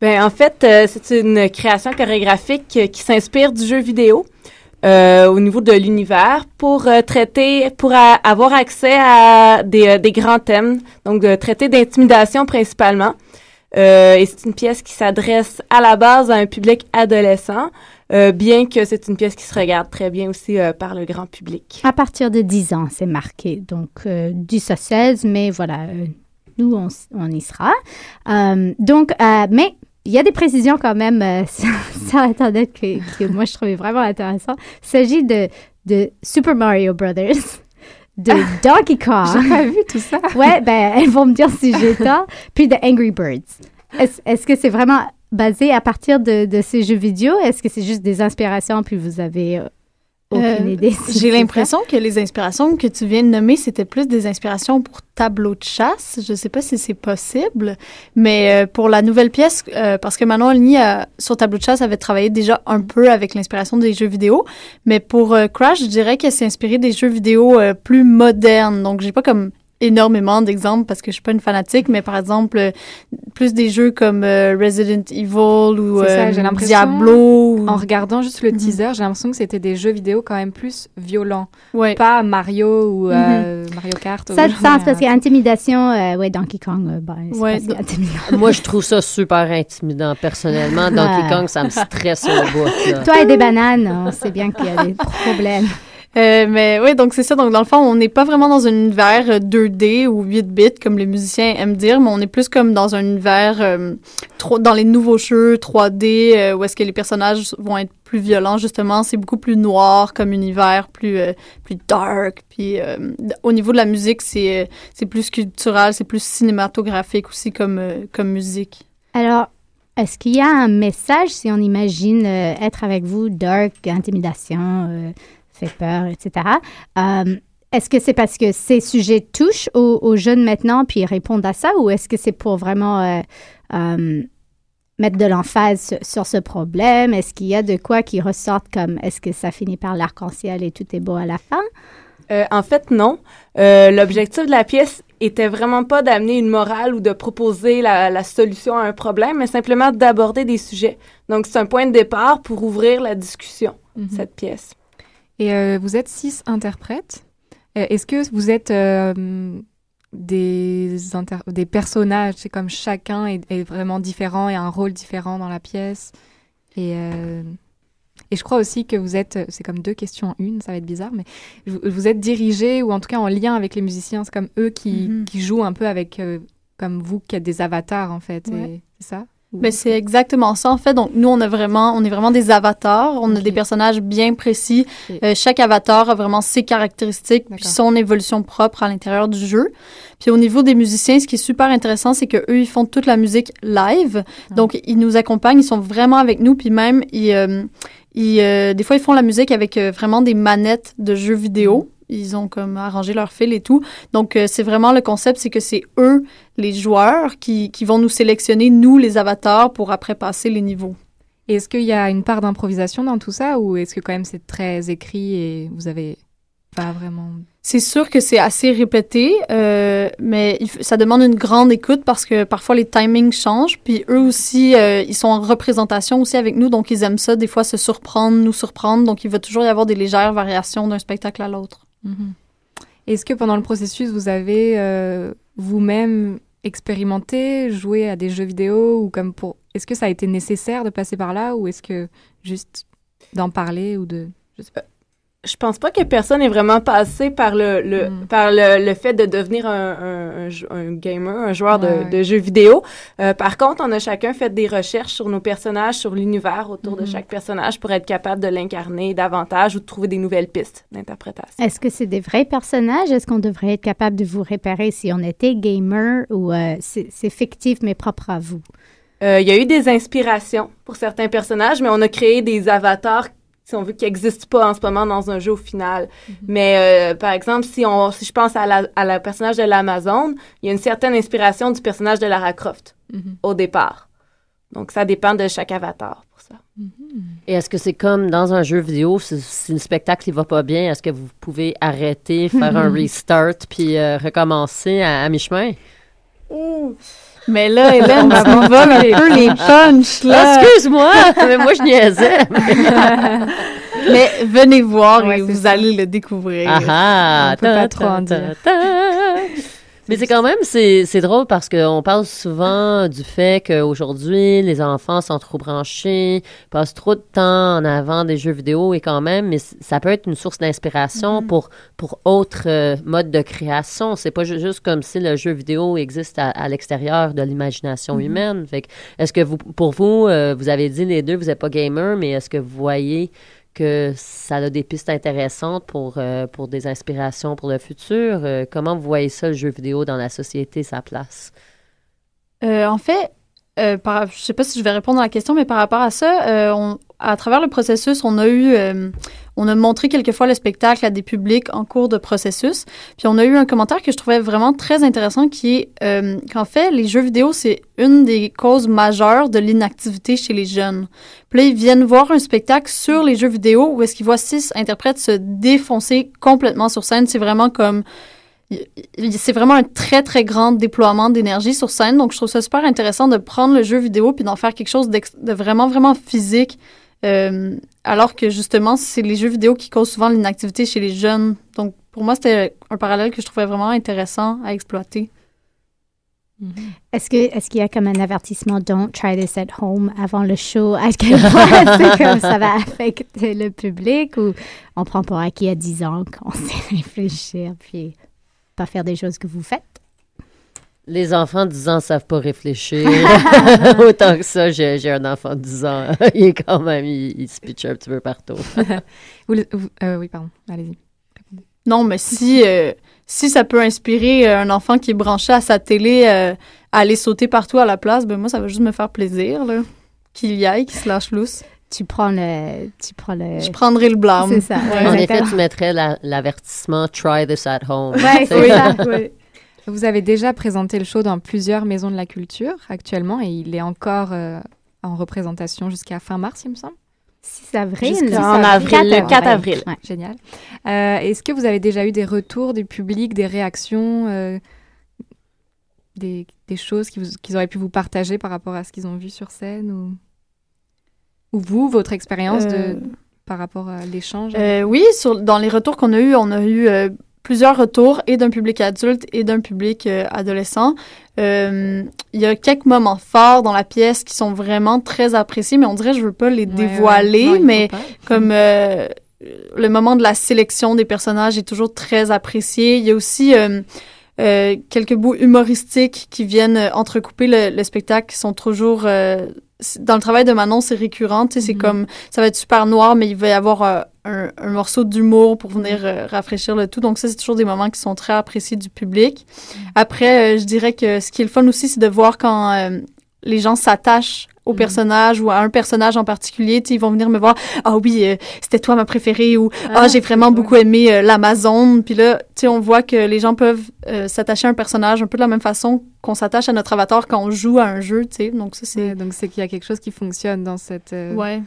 Ben, en fait, euh, c'est une création chorégraphique euh, qui s'inspire du jeu vidéo euh, au niveau de l'univers pour traiter, pour avoir accès à des, des grands thèmes, donc traiter d'intimidation principalement. Et c'est une pièce qui s'adresse à la base à un public adolescent, bien que c'est une pièce qui se regarde très bien aussi par le grand public. À partir de 10 ans, c'est marqué. Donc, euh, 10 à 16, mais voilà, nous, on, on y sera. Donc, mais il y a des précisions quand même euh, sur Internet que, que moi, je trouvais vraiment intéressant. Il s'agit de, de Super Mario Brothers, de Donkey Kong. J'ai pas vu tout ça. Ouais, ben, elles vont me dire si j'ai tort. Puis de Angry Birds. Est-ce est-ce que c'est vraiment basé à partir de, de ces jeux vidéo? Est-ce que c'est juste des inspirations puis vous avez euh, aucune Euh, idée? si J'ai l'impression que les inspirations que tu viens de nommer, c'était plus des inspirations pour tableau de chasse. Je ne sais pas si c'est possible, mais euh, pour la nouvelle pièce, euh, parce que Manon Olny, euh, sur tableau de chasse, avait travaillé déjà un peu avec l'inspiration des jeux vidéo, mais pour euh, Crash, je dirais qu'elle s'est inspirée des jeux vidéo euh, plus modernes. Donc, j'ai pas comme énormément d'exemples parce que je suis pas une fanatique, mais par exemple, euh, plus des jeux comme euh, Resident Evil ou ça, euh, Diablo. ou- En regardant juste le Mhm. teaser, j'ai l'impression que c'était des jeux vidéo quand même plus violents. Ouais. Pas Mario ou euh, Mario Kart. Ça a ou- du sens parce qu'intimidation, euh, ouais, Donkey Kong, euh, ben, c'est Ouais, pas si donc- intimidant. Moi, je trouve ça super intimidant, personnellement. Donkey Ah. Kong, ça me stresse au bout. Toi et des bananes, on sait bien qu'il y a des problèmes. Euh, mais oui, donc c'est ça. Donc dans le fond, on n'est pas vraiment dans un univers euh, 2D ou 8 bits comme les musiciens aiment dire, mais on est plus comme dans un univers euh, dans les nouveaux jeux 3D euh, où est-ce que les personnages vont être plus violents justement. C'est beaucoup plus noir comme univers, plus euh, plus dark. Puis euh, au niveau de la musique, c'est euh, c'est plus culturel, c'est plus cinématographique aussi comme euh, comme musique. Alors, est-ce qu'il y a un message si on imagine euh, être avec vous, dark, intimidation, euh, fait peur, etc. Euh, est-ce que c'est parce que ces sujets touchent aux, aux jeunes maintenant puis ils répondent à ça ou est-ce que c'est pour vraiment euh, euh, mettre de l'emphase sur, sur ce problème? Est-ce qu'il y a de quoi qui ressortent comme est-ce que ça finit par l'arc-en-ciel et tout est beau à la fin? Euh, en fait, non. Euh, L'objectif de la pièce était vraiment pas d'amener une morale ou de proposer la, la solution à un problème, mais simplement d'aborder des sujets. Donc, c'est un point de départ pour ouvrir la discussion, Mhm. cette pièce. Et euh, vous êtes six interprètes. Euh, Est-ce que vous êtes euh, des, inter- des personnages C'est comme chacun est, est vraiment différent et a un rôle différent dans la pièce? Et, euh, et je crois aussi que vous êtes, c'est comme deux questions en une, ça va être bizarre, mais vous, vous êtes dirigé ou en tout cas en lien avec les musiciens. C'est comme eux qui, Mhm. qui jouent un peu avec, comme vous, qui êtes des avatars en fait. Ouais. C'est ça? Ben, c'est exactement ça, en fait. Donc, nous, on a vraiment, on est vraiment des avatars. On a des personnages bien précis. Euh, chaque avatar a vraiment ses caractéristiques puis son évolution propre à l'intérieur du jeu. Puis au niveau des musiciens, ce qui est super intéressant, c'est que eux, ils font toute la musique live. Ah. Donc, ils nous accompagnent, ils sont vraiment avec nous. Puis même, ils, euh, ils, euh, des fois, ils font la musique avec euh, vraiment des manettes de jeux vidéo. Ils ont comme arrangé leur fil et tout. Donc, euh, c'est vraiment le concept, c'est que c'est eux, les joueurs, qui, qui vont nous sélectionner, nous, les avatars, pour après passer les niveaux. Est-ce qu'il y a une part d'improvisation dans tout ça ou est-ce que quand même c'est très écrit et vous avez pas vraiment... C'est sûr que c'est assez répété, euh, mais il ça demande une grande écoute parce que parfois les timings changent. Puis eux aussi, euh, ils sont en représentation aussi avec nous, donc ils aiment ça, des fois se surprendre, nous surprendre. Donc il va toujours y avoir des légères variations d'un spectacle à l'autre. Mhm. Est-ce que pendant le processus, vous avez euh, vous-même expérimenté, joué à des jeux vidéo ou comme pour... Est-ce que ça a été nécessaire de passer par là ou est-ce que juste d'en parler ou de... Je sais pas. Je pense pas que personne est vraiment passé par le, le Mm. par le, le fait de devenir un, un, un jou- un gamer, un joueur de, Ouais, de jeux vidéo. Euh, par contre, on a chacun fait des recherches sur nos personnages, sur l'univers autour de Mhm. chaque personnage pour être capable de l'incarner davantage ou de trouver des nouvelles pistes d'interprétation. Est-ce que c'est des vrais personnages? Est-ce qu'on devrait être capable de vous repérer si on était gamer ou euh, c'est c'est fictif mais propre à vous? Euh, Il y a eu des inspirations pour certains personnages, mais on a créé des avatars, si on veut, qui n'existent pas en ce moment dans un jeu au final. Mais euh, par exemple, si, on, si je pense à la, à la personnage de l'Amazon, il y a une certaine inspiration du personnage de Lara Croft Mhm. au départ. Donc, ça dépend de chaque avatar pour ça. Et est-ce que c'est comme dans un jeu vidéo, si, si le spectacle ne va pas bien, est-ce que vous pouvez arrêter, faire un restart, puis euh, recommencer à, à mi-chemin? Mais là, Hélène, tu me voles un peu les punchs, là. Excuse-moi, mais moi je niaisais. Mais venez voir Ouais, et vous ça. allez le découvrir. Ah ah! On peut pas trop en dire. Mais c'est quand même, c'est c'est drôle parce qu'on parle souvent du fait qu'aujourd'hui, les enfants sont trop branchés, passent trop de temps en avant des jeux vidéo et quand même, mais ça peut être une source d'inspiration pour, pour autres euh, modes de création. C'est pas ju- juste comme si le jeu vidéo existe à, à l'extérieur de l'imagination humaine. Fait que, est-ce que vous, pour vous, euh, vous avez dit les deux, vous n'êtes pas gamer, mais est-ce que vous voyez ça a des pistes intéressantes pour, euh, pour des inspirations pour le futur. Euh, comment vous voyez ça, le jeu vidéo, dans la société, sa place? Euh, en fait, euh, je sais pas si je vais répondre à la question, mais par rapport à ça, on- à travers le processus, on a eu, euh, on a montré quelquefois le spectacle à des publics en cours de processus. Puis on a eu un commentaire que je trouvais vraiment très intéressant, qui est euh, qu'en fait, les jeux vidéo, c'est une des causes majeures de l'inactivité chez les jeunes. Puis là, ils viennent voir un spectacle sur les jeux vidéo où est-ce qu'ils voient six interprètes se défoncer complètement sur scène. C'est vraiment comme c'est vraiment un très, très grand déploiement d'énergie sur scène. Donc, je trouve ça super intéressant de prendre le jeu vidéo puis d'en faire quelque chose de vraiment, vraiment physique. Euh, alors que, justement, c'est les jeux vidéo qui causent souvent l'inactivité chez les jeunes. Donc, pour moi, c'était un parallèle que je trouvais vraiment intéressant à exploiter. Est-ce que est-ce qu'il y a comme un avertissement Don't try this at home avant le show? À quel point c'est comme ça va affecter le public ou on prend pour acquis à 10 ans qu'on sait réfléchir puis pas faire des choses que vous faites? Les enfants de 10 ans ne savent pas réfléchir. Autant que ça, j'ai j'ai un enfant de 10 ans. il est quand même, il, il se pitch un petit peu partout. Vous le- vous- euh, oui, pardon. Allez-y. Non, mais si, euh, si ça peut inspirer euh, un enfant qui est branché à sa télé euh, à aller sauter partout à la place, ben moi, ça va juste me faire plaisir, là. Qu'il y aille, qu'il se lâche lousse. Tu prends le tu prends le Je prendrai le blâme. C'est ça. ouais, en effet, tu mettrais la- l'avertissement Try this at home. Ouais, c'est ça. Oui. Vous avez déjà présenté le show dans plusieurs maisons de la culture actuellement et il est encore euh, en représentation jusqu'à fin mars, il me semble. 6 avril. En avril, le 4 avril. Ouais. Génial. Euh, Est-ce que vous avez déjà eu des retours du public, des réactions, euh, des, des choses qu'ils auraient pu vous partager par rapport à ce qu'ils ont vu sur scène ou, ou vous, votre expérience de par rapport à l'échange? Oui, sur, dans les retours qu'on a eus, on a eu plusieurs retours, et d'un public adulte et d'un public euh, adolescent. Euh, Il y a quelques moments forts dans la pièce qui sont vraiment très appréciés, mais on dirait, je veux pas les dévoiler, ouais. Non, mais comme euh, le moment de la sélection des personnages est toujours très apprécié. Il y a aussi quelques bouts humoristiques qui viennent entrecouper le, le spectacle, qui sont toujours... dans le travail de Manon, c'est récurrent. tu sais, C'est Mhm. comme... Ça va être super noir, mais il va y avoir un, un morceau d'humour pour venir euh, rafraîchir le tout. Donc ça, c'est toujours des moments qui sont très appréciés du public. Après, euh, je dirais que ce qui est le fun aussi, c'est de voir quand euh, les gens s'attachent au Mhm. personnage ou à un personnage en particulier. Ils vont venir me voir. Ah oui, euh, c'était toi ma préférée ou Ah, j'ai vraiment beaucoup aimé euh, l'Amazon. Puis là, tu on voit que les gens peuvent euh, s'attacher à un personnage un peu de la même façon qu'on s'attache à notre avatar quand on joue à un jeu. Tu sais. Donc ça, c'est... Ouais, donc c'est qu'il y a quelque chose qui fonctionne dans cette. Ouais.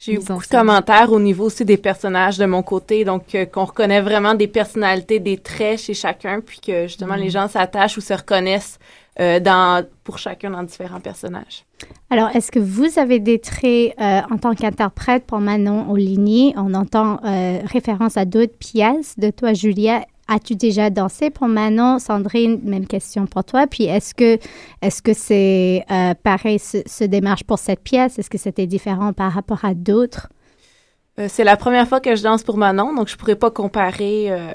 J'ai eu beaucoup de commentaires au niveau aussi des personnages de mon côté, donc euh, qu'on reconnaît vraiment des personnalités, des traits chez chacun, puis que justement les gens s'attachent ou se reconnaissent euh, dans, pour chacun dans différents personnages. Alors, est-ce que vous avez des traits euh, en tant qu'interprète pour Manon Oligny? On entend référence à d'autres pièces de toi, Julia. As-tu déjà dansé pour Manon? Sandrine, même question pour toi. Puis, est-ce que est-ce c'est euh, pareil, ce, démarche pour cette pièce? Est-ce que c'était différent par rapport à d'autres? Euh, c'est la première fois que je danse pour Manon, donc je pourrais pas comparer euh,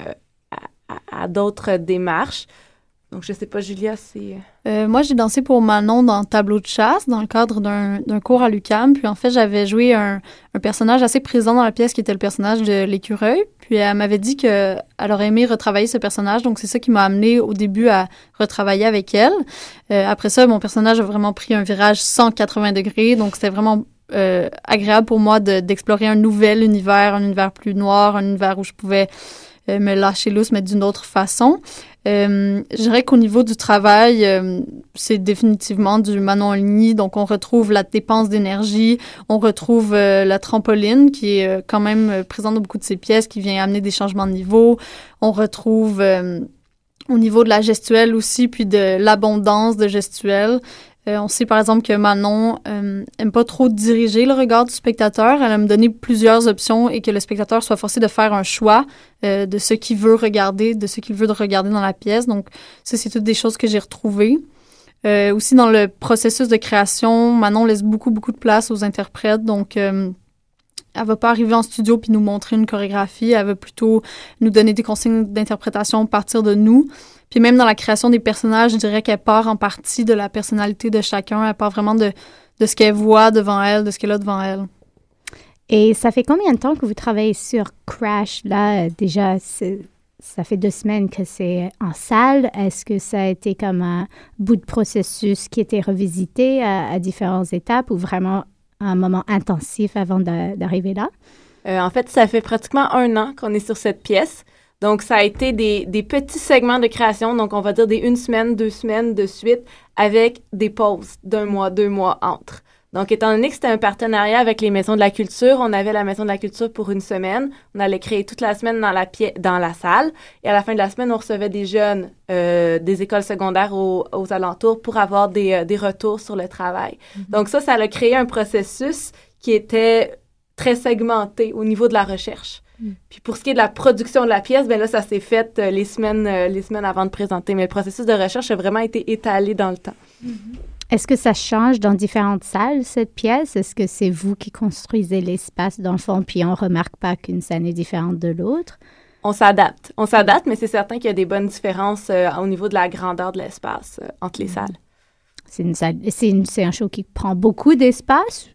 à d'autres démarches. Donc, je sais pas, Julia, c'est... Euh, moi, j'ai dansé pour Manon dans Tableau de chasse, dans le cadre d'un cours à l'UCAM. Puis en fait, j'avais joué un, un personnage assez présent dans la pièce qui était le personnage de l'écureuil. Puis elle m'avait dit qu'elle aurait aimé retravailler ce personnage. Donc c'est ça qui m'a amené au début à retravailler avec elle. Euh, après ça, mon personnage a vraiment pris un virage 180 degrés. Donc c'était vraiment euh, agréable pour moi de- d'explorer un nouvel univers, un univers plus noir, un univers où je pouvais euh, me lâcher lousse, mais d'une autre façon. Euh, je dirais qu'au niveau du travail, euh, c'est définitivement du Manon Ligny. Donc, on retrouve la dépense d'énergie, on retrouve euh, la trampoline qui est quand même présente dans beaucoup de ces pièces, qui vient amener des changements de niveau. On retrouve au niveau de la gestuelle aussi, puis de l'abondance de gestuelle. Euh, on sait par exemple que Manon euh, aime pas trop diriger le regard du spectateur. Elle aime donner plusieurs options et que le spectateur soit forcé de faire un choix euh, de ce qu'il veut regarder, de ce qu'il veut de regarder dans la pièce. Donc, ça, c'est toutes des choses que j'ai retrouvées. Euh, aussi, dans le processus de création, Manon laisse beaucoup, beaucoup de place aux interprètes. Donc, euh, elle va pas arriver en studio puis nous montrer une chorégraphie. Elle va plutôt nous donner des consignes d'interprétation à partir de nous. Puis même dans la création des personnages, je dirais qu'elle part en partie de la personnalité de chacun. Elle part vraiment de, de ce qu'elle voit devant elle, de ce qu'elle a devant elle. Et ça fait combien de temps que vous travaillez sur Crash? Là, déjà, ça fait deux semaines que c'est en salle. Est-ce que ça a été comme un bout de processus qui était revisité à différentes étapes ou vraiment un moment intensif avant d'a- d'arriver là? Euh, en fait, ça fait pratiquement un an qu'on est sur cette pièce. Donc, ça a été des, des petits segments de création. Donc, on va dire des une semaine, deux semaines de suite avec des pauses d'un mois, deux mois entre. Donc, étant donné que c'était un partenariat avec les Maisons de la Culture, on avait la Maison de la Culture pour une semaine. On allait créer toute la semaine dans la, dans la salle. Et à la fin de la semaine, on recevait des jeunes euh, des écoles secondaires aux, aux alentours pour avoir des, euh, des retours sur le travail. Donc, ça, ça a créé un processus qui était très segmenté au niveau de la recherche. Puis pour ce qui est de la production de la pièce, ben là, ça s'est fait euh, les semaines, euh, les semaines avant de présenter. Mais le processus de recherche a vraiment été étalé dans le temps. Est-ce que ça change dans différentes salles, cette pièce? Est-ce que c'est vous qui construisez l'espace dans le fond, puis on remarque pas qu'une scène est différente de l'autre? On s'adapte. On s'adapte, mais c'est certain qu'il y a des bonnes différences euh, au niveau de la grandeur de l'espace euh, entre les salles. C'est une salle, c'est une- c'est un show qui prend beaucoup d'espace.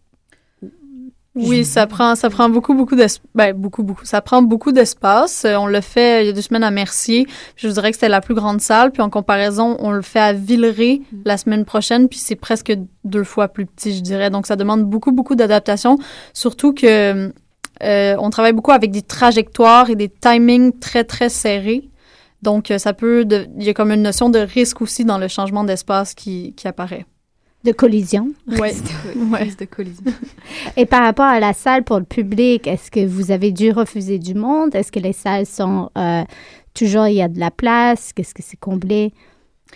Oui, ça prend, ça prend beaucoup, beaucoup d'espace. Ben, beaucoup, beaucoup. Ça prend beaucoup d'espace. Euh, on le fait euh, il y a deux semaines à Mercier. Je vous dirais que c'était la plus grande salle. Puis en comparaison, on le fait à Villeray la semaine prochaine. Puis c'est presque deux fois plus petit, je dirais. Donc ça demande beaucoup, beaucoup d'adaptation. Surtout que euh, on travaille beaucoup avec des trajectoires et des timings très, très serrés. Donc ça peut, de- il y a comme une notion de risque aussi dans le changement d'espace qui, qui apparaît. De collision. Ouais. ouais. de collision. Et par rapport à la salle pour le public, est-ce que vous avez dû refuser du monde? Est-ce que les salles sont euh, toujours, il y a de la place? Qu'est-ce que c'est comblé?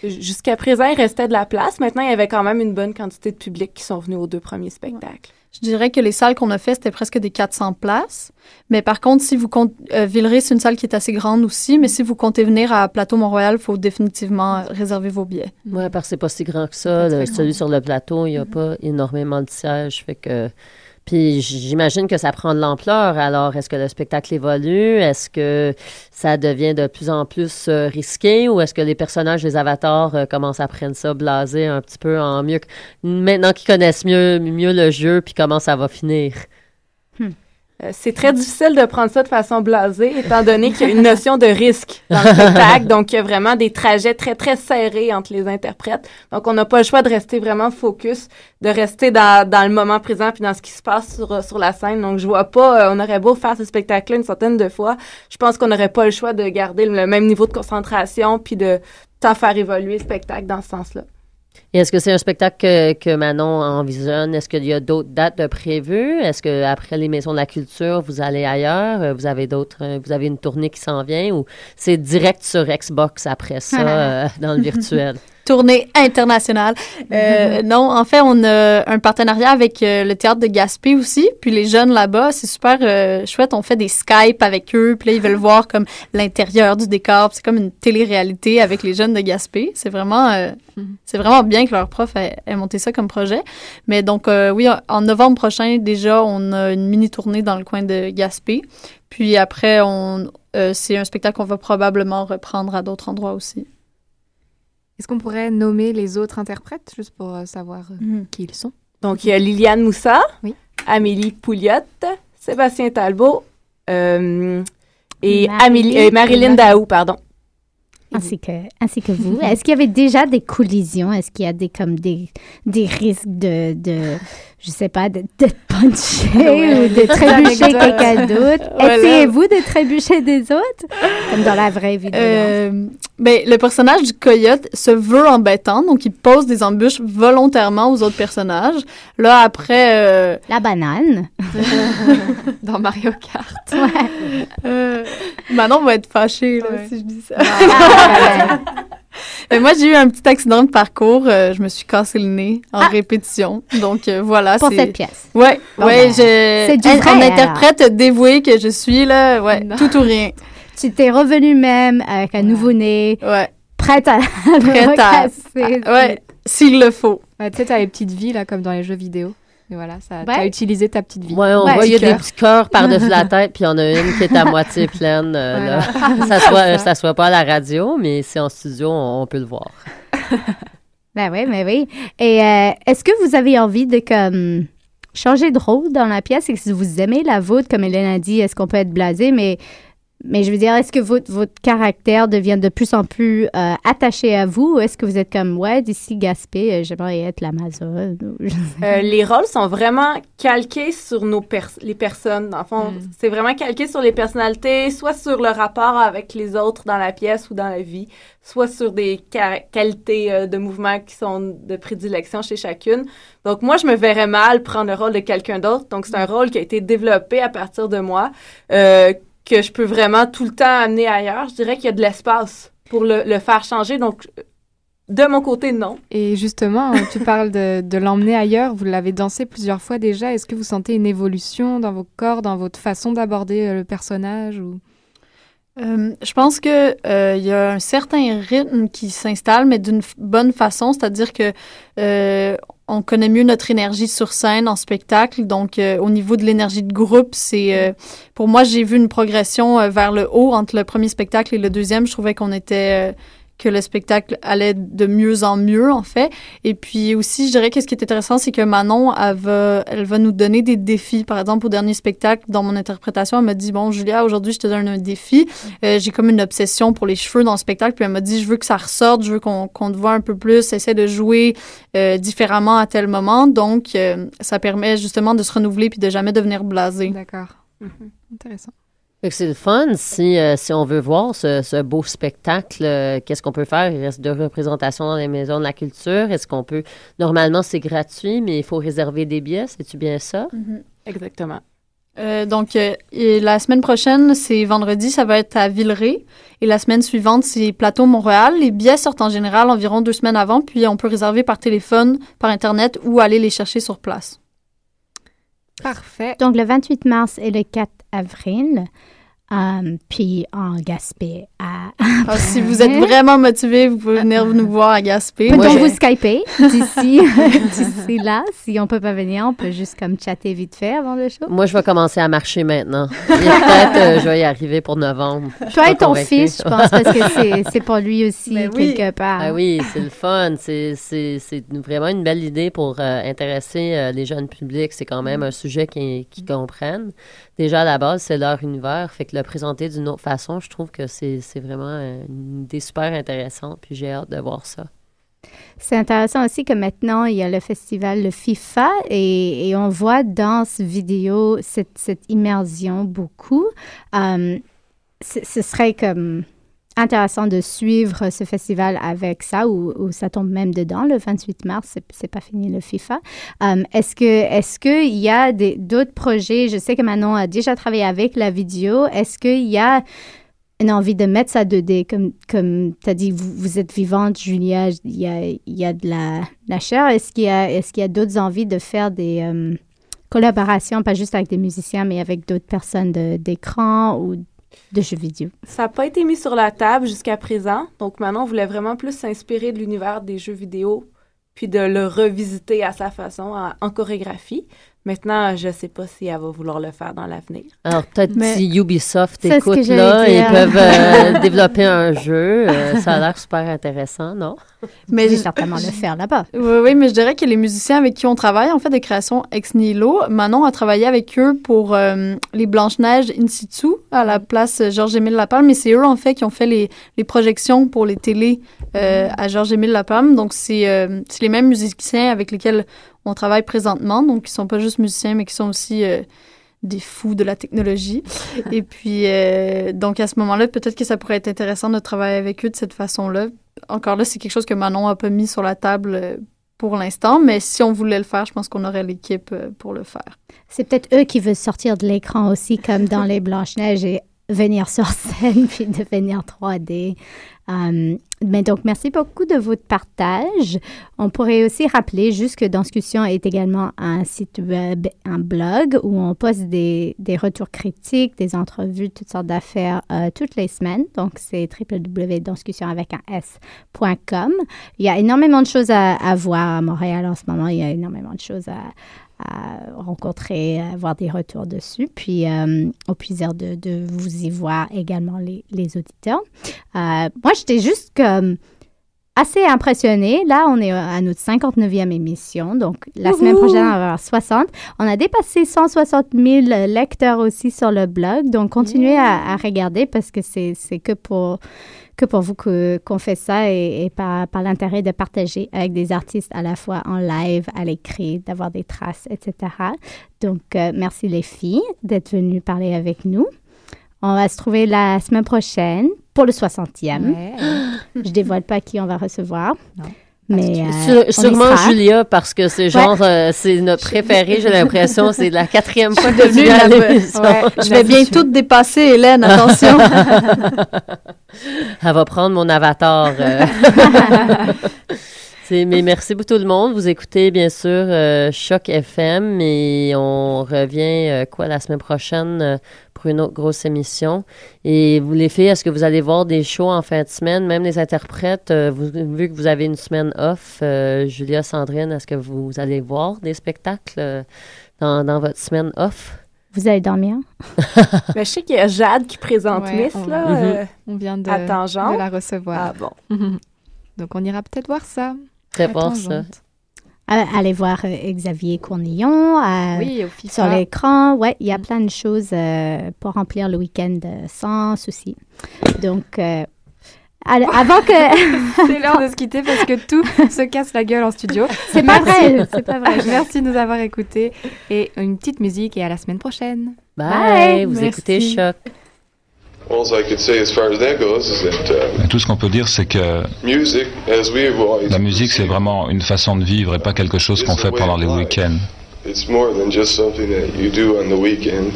Jusqu'à présent, il restait de la place. Maintenant, il y avait quand même une bonne quantité de public qui sont venus aux deux premiers spectacles. Je dirais que les salles qu'on a fait, c'était presque des 400 places. Mais par contre, si vous comptez, euh, Villeray, c'est une salle qui est assez grande aussi, mais si vous comptez venir à Plateau Mont-Royal, il faut définitivement réserver vos billets. Oui, parce que c'est pas si grand que ça. le- celui sur le plateau, il n'y a pas énormément de sièges. Fait que. Puis j'imagine que ça prend de l'ampleur. Alors, est-ce que le spectacle évolue? Est-ce que ça devient de plus en plus euh, risqué? Ou est-ce que les personnages, les avatars, euh, commencent à prendre ça blasé un petit peu en mieux? Maintenant qu'ils connaissent mieux, mieux le jeu, puis comment ça va finir? Euh, c'est très difficile de prendre ça de façon blasée, étant donné qu'il y a une notion de risque dans le spectacle. Donc, il y a vraiment des trajets très, très serrés entre les interprètes. Donc, on n'a pas le choix de rester vraiment focus, de rester dans, dans le moment présent puis dans ce qui se passe sur, sur la scène. Donc, je vois pas, euh, on aurait beau faire ce spectacle-là une centaine de fois, je pense qu'on n'aurait pas le choix de garder le même niveau de concentration puis de tant faire évoluer le spectacle dans ce sens-là. Est-ce que c'est un spectacle que, que Manon envisionne? Est-ce qu'il y a d'autres dates de prévues? Est-ce que après les Maisons de la Culture, vous allez ailleurs? Euh, Vous avez d'autres, euh, vous avez une tournée qui s'en vient ou c'est direct sur Xbox après ça, euh, dans le virtuel? Tournée internationale. Euh, non, en fait, on a un partenariat avec euh, le théâtre de Gaspé aussi. Puis les jeunes là-bas, c'est super euh, chouette. On fait des Skype avec eux. Puis là, ils veulent voir comme l'intérieur du décor. Puis C'est comme une télé-réalité avec les jeunes de Gaspé. C'est vraiment, euh, c'est vraiment bien que leur prof ait, ait monté ça comme projet. Mais donc, euh, oui, en- novembre prochain, déjà, on a une mini-tournée dans le coin de Gaspé. Puis après, on, euh, c'est un spectacle qu'on va probablement reprendre à d'autres endroits aussi. Est-ce qu'on pourrait nommer les autres interprètes, juste pour euh, savoir euh, Mhm. qui ils sont? Donc, il y a Liliane Moussa, Oui. Amélie Pouliot, Sébastien Talbot euh, et Marilyn Amélie, euh, Marilyn Daou, pardon. Ainsi que, ainsi que vous. Est-ce qu'il y avait déjà des collisions? Est-ce qu'il y a des, comme des, des risques de, de je sais pas, de, de puncher Ouais. ou de trébucher quelqu'un d'autre? Voilà. Essayez-vous de trébucher des autres? Comme dans la vraie vie de Euh, ben, le personnage du coyote se veut embêtant, donc il pose des embûches volontairement aux autres personnages. Là, après... euh, La banane. Dans Mario Kart. Ouais. euh, Manon va être fâchée là, Ouais. si je dis ça. Ah, Moi, j'ai eu un petit accident de parcours. euh, je me suis cassé le nez en répétition. Donc, euh, voilà. Pour cette pièce. Ouais, Bon, ouais, ben, je... c'est du interprète dévouée que je suis, là, ouais, Non. tout ou rien. Tu t'es revenu même avec un nouveau-né, Ouais, prête à Prête à- recasser. ouais, s'il le faut. Ouais, tu sais, t'as les petites vies, là, comme dans les jeux vidéo. Et voilà, ça, Ouais. utilisé ta petite vie. Ouais, on Ouais. voit, il y a des petits cœurs par-dessus la tête, puis il y en a une qui est à moitié pleine. euh, là. Ça soit, C'est ça. ça soit pas à la radio, mais c'est en studio, on, on peut le voir. Ben oui, mais oui. Et euh, est-ce que vous avez envie de comme changer de rôle dans la pièce? Et que si vous aimez la vôtre, comme Hélène a dit, est-ce qu'on peut être blasé, mais mais je veux dire, est-ce que votre, votre caractère devient de plus en plus euh, attaché à vous ou est-ce que vous êtes comme, ouais, d'ici Gaspé, euh, j'aimerais être l'Amazon Euh, les rôles sont vraiment calqués sur nos pers- les personnes. Dans le fond, Mm. c'est vraiment calqué sur les personnalités, soit sur le rapport avec les autres dans la pièce ou dans la vie, soit sur des qualités euh, de mouvement qui sont de prédilection chez chacune. Donc moi, je me verrais mal prendre le rôle de quelqu'un d'autre. Donc c'est un rôle qui a été développé à partir de moi, que je peux vraiment tout le temps amener ailleurs. Je dirais qu'il y a de l'espace pour le, le faire changer. Donc de mon côté, non. Et justement, euh, tu parles de, de l'emmener ailleurs. Vous l'avez dansé plusieurs fois déjà. Est-ce que vous sentez une évolution dans vos corps, dans votre façon d'aborder euh, le personnage ou... Euh, je pense que euh, il y a un certain rythme qui s'installe, mais d'une bonne façon, c'est-à-dire que euh, on connaît mieux notre énergie sur scène en spectacle. Donc, euh, au niveau de l'énergie de groupe, c'est euh, pour moi j'ai vu une progression euh, vers le haut entre le premier spectacle et le deuxième. Je trouvais qu'on était euh, que le spectacle allait de mieux en mieux, en fait. Et puis aussi, je dirais que ce qui est intéressant, c'est que Manon, elle va, nous donner des défis. Par exemple, au dernier spectacle, dans mon interprétation, elle m'a dit, bon, Julia, aujourd'hui, je te donne un défi. Euh, j'ai comme une obsession pour les cheveux dans le spectacle. Puis elle m'a dit, je veux que ça ressorte, je veux qu'on te voit un peu plus, essaie de jouer euh, différemment à tel moment. Donc, euh, ça permet justement de se renouveler puis de jamais devenir blasé. D'accord. Intéressant. C'est le fun. Si, euh, si on veut voir ce, ce beau spectacle, euh, qu'est-ce qu'on peut faire? Il reste deux représentations dans les maisons de la culture. Est-ce qu'on peut... Normalement, c'est gratuit, mais il faut réserver des billets. C'est-tu bien ça? Exactement. Euh, donc, euh, et la semaine prochaine, c'est vendredi, ça va être à Villeray. Et la semaine suivante, c'est Plateau Montréal. Les billets sortent en général environ deux semaines avant, puis on peut réserver par téléphone, par Internet ou aller les chercher sur place. Parfait. Donc, le 28 mars et le 4 avril, euh, puis en Gaspé. À... Alors, si vous êtes vraiment motivé, vous pouvez venir nous voir à Gaspé. Peut-on vous skyper d'ici, d'ici là? Si on peut pas venir, on peut juste comme chatter vite fait avant le show. Moi, je vais commencer à marcher maintenant. Et peut-être euh, je vais y arriver pour novembre. Je Toi et ton convaincue. fils, je pense, parce que c'est, c'est pour lui aussi, Ben oui. quelque part. Ah oui, c'est le fun. C'est, c'est, c'est vraiment une belle idée pour euh, intéresser euh, les jeunes publics. C'est quand même un sujet qu'ils qui comprennent. Déjà, à la base, c'est leur univers. Fait que présenter d'une autre façon, je trouve que c'est, vraiment une idée super intéressante. Puis j'ai hâte de voir ça. C'est intéressant aussi que maintenant, il y a le festival le FIFA et, on voit dans ce vidéo cette, cette immersion beaucoup. Euh, ce serait comme intéressant de suivre ce festival avec ça ou, ça tombe même dedans le 28 mars, c'est, pas fini le FIFA. Euh, est-ce que est-ce qu'il y a d'autres projets? Je sais que Manon a déjà travaillé avec la vidéo. Est-ce qu'il y a une envie de mettre ça 2D, comme, comme tu as dit, vous, êtes vivante, Julia, il y a, il y a de la, la chair. Est-ce qu'il y a, est-ce qu'il y a d'autres envies de faire des euh, collaborations, pas juste avec des musiciens, mais avec d'autres personnes d'écran ou Ça n'a pas été mis sur la table jusqu'à présent. Donc maintenant, on voulait vraiment plus s'inspirer de l'univers des jeux vidéo puis de le revisiter à sa façon en chorégraphie. Maintenant, je ne sais pas si elle va vouloir le faire dans l'avenir. Alors, peut-être si Ubisoft écoute là, ils peuvent euh, développer un jeu. Euh, ça a l'air super intéressant, non? Mais je... certainement le faire là-bas. Oui, oui, mais je dirais que les musiciens avec qui on travaille, on fait des créations ex nihilo. Manon a travaillé avec eux pour euh, les Blanches-Neiges in situ à la place Georges-Émile Lapalme. Mais c'est eux, en fait, qui ont fait les, les projections pour les télés euh, à Georges-Émile Lapalme. Donc, c'est euh, c'est les mêmes musiciens avec lesquels on travaille présentement. Donc, ils sont pas juste musiciens, mais qui sont aussi euh, des fous de la technologie. Et puis, euh, donc, à ce moment-là, peut-être que ça pourrait être intéressant de travailler avec eux de cette façon-là. Encore là, c'est quelque chose que Manon a pas mis sur la table euh, pour l'instant, mais si on voulait le faire, je pense qu'on aurait l'équipe pour le faire. C'est peut-être eux qui veulent sortir de l'écran aussi, comme dans les Blanches-Neiges, et venir sur scène puis devenir 3D. Euh, mais donc, merci beaucoup de votre partage. On pourrait aussi rappeler juste que Danscussion est également un site web, un blog où on poste des, des retours critiques, des entrevues, toutes sortes d'affaires euh, toutes les semaines. Donc, c'est www.danscussion avec un s.com. Il y a énormément de choses à, à voir à Montréal en ce moment. Il y a énormément de choses à, à rencontrer, à avoir des retours dessus. Puis, euh, au plaisir de, de vous y voir également, les, les auditeurs. Euh, moi, j'étais juste comme assez impressionnée. Là, on est à notre 59e émission. Donc, la semaine prochaine, on va avoir 60. On a dépassé 160 000 lecteurs aussi sur le blog. Donc, continuez à, à regarder parce que c'est que pour que pour vous qu'on fait ça et, et par, par l'intérêt de partager avec des artistes à la fois en live, à l'écrit, d'avoir des traces, etc. Donc, euh, merci les filles d'être venues parler avec nous. On va se trouver la semaine prochaine pour le 60e. Je dévoile pas qui on va recevoir. Mais euh, sûrement. Julia, parce que c'est Ouais. genre, euh, c'est notre préféré, j'ai l'impression. C'est la quatrième fois que viens à la- l'émission. Ouais, je vais bientôt te dépasser, Hélène, attention. Elle va prendre mon avatar. euh. Mais merci beaucoup tout le monde. Vous écoutez bien sûr euh, Choc FM et on revient euh, quoi la semaine prochaine euh, pour une autre grosse émission. Et vous les filles, est-ce que vous allez voir des shows en fin de semaine, même les interprètes, euh, vous- vu que vous avez une semaine off, euh, Julia, Sandrine, est-ce que vous allez voir des spectacles euh, dans, dans votre semaine off? Vous allez dormir? Ben, je sais qu'il y a Jade qui présente Ouais, Miss, on- là, On vient de, à de la recevoir. Ah bon. Donc, on ira peut-être voir ça. Très bon, ça. Allez voir euh, Xavier Cournillon euh, Oui, au sur l'écran. Ouais, il y a plein de choses euh, pour remplir le week-end euh, sans souci. Donc, euh, avant que... C'est l'heure de se quitter parce que tout se casse la gueule en studio. C'est pas Merci. vrai, c'est pas vrai. Merci de nous avoir écoutés et une petite musique et à la semaine prochaine. Bye, vous écoutez Choc. Tout ce qu'on peut dire, c'est que la musique, c'est vraiment une façon de vivre et pas quelque chose qu'on fait pendant les week-ends. it's more than just something that you do on the weekend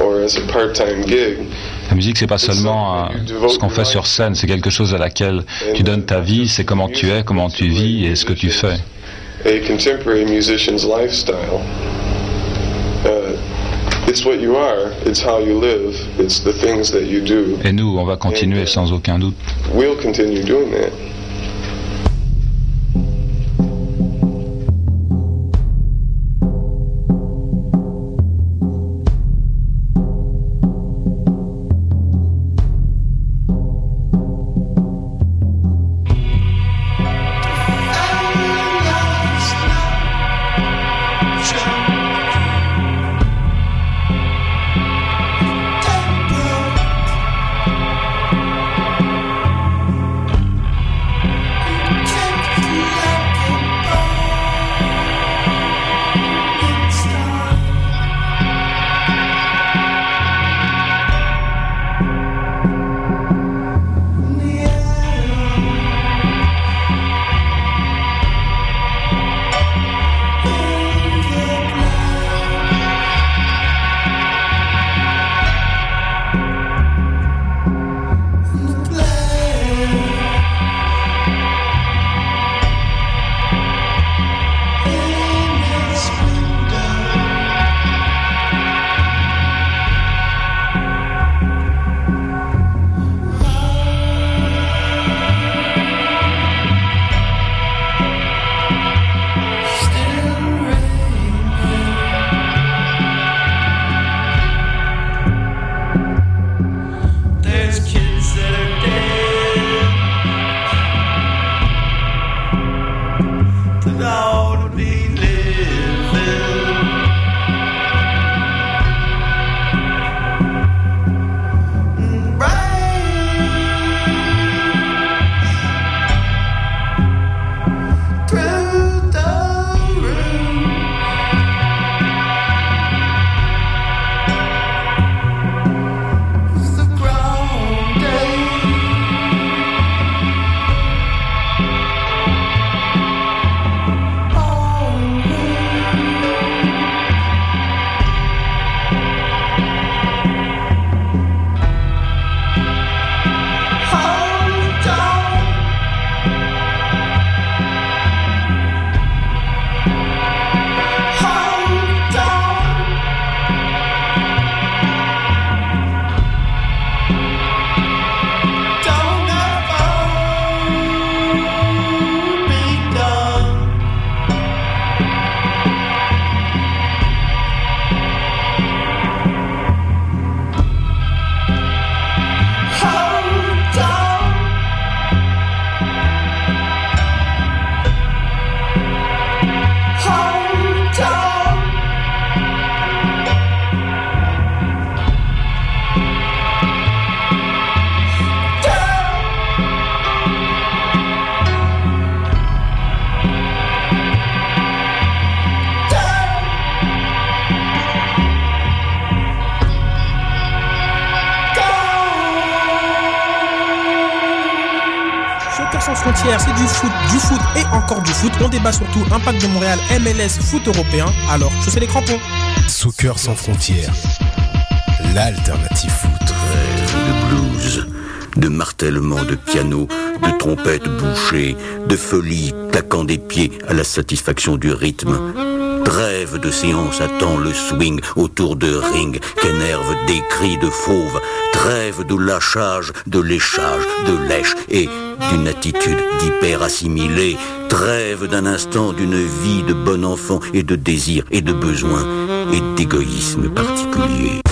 or as a part-time gig. La musique, c'est pas seulement euh, ce qu'on fait sur scène, c'est quelque chose à laquelle tu donnes ta vie, c'est comment tu es, comment tu vis et ce que tu fais. A contemporary musician's lifestyle. It's what you are. It's how you live. It's the things that you do. Et nous, on va continuer sans aucun doute. Encore du foot. On débat surtout impact de Montréal, MLS, foot européen. Alors, je fais les crampons. Soccer sans frontières, l'alternative foot. de blues, de martèlement de piano, de trompette bouchée, de folie claquant des pieds à la satisfaction du rythme. Trêve de séance attend le swing autour de ring qu'énerve des cris de fauve. Trêve de lâchage, de léchage, de lèche et d'une attitude d'hyper assimilé. Trêve d'un instant d'une vie de bon enfant et de désir et de besoin et d'égoïsme particulier.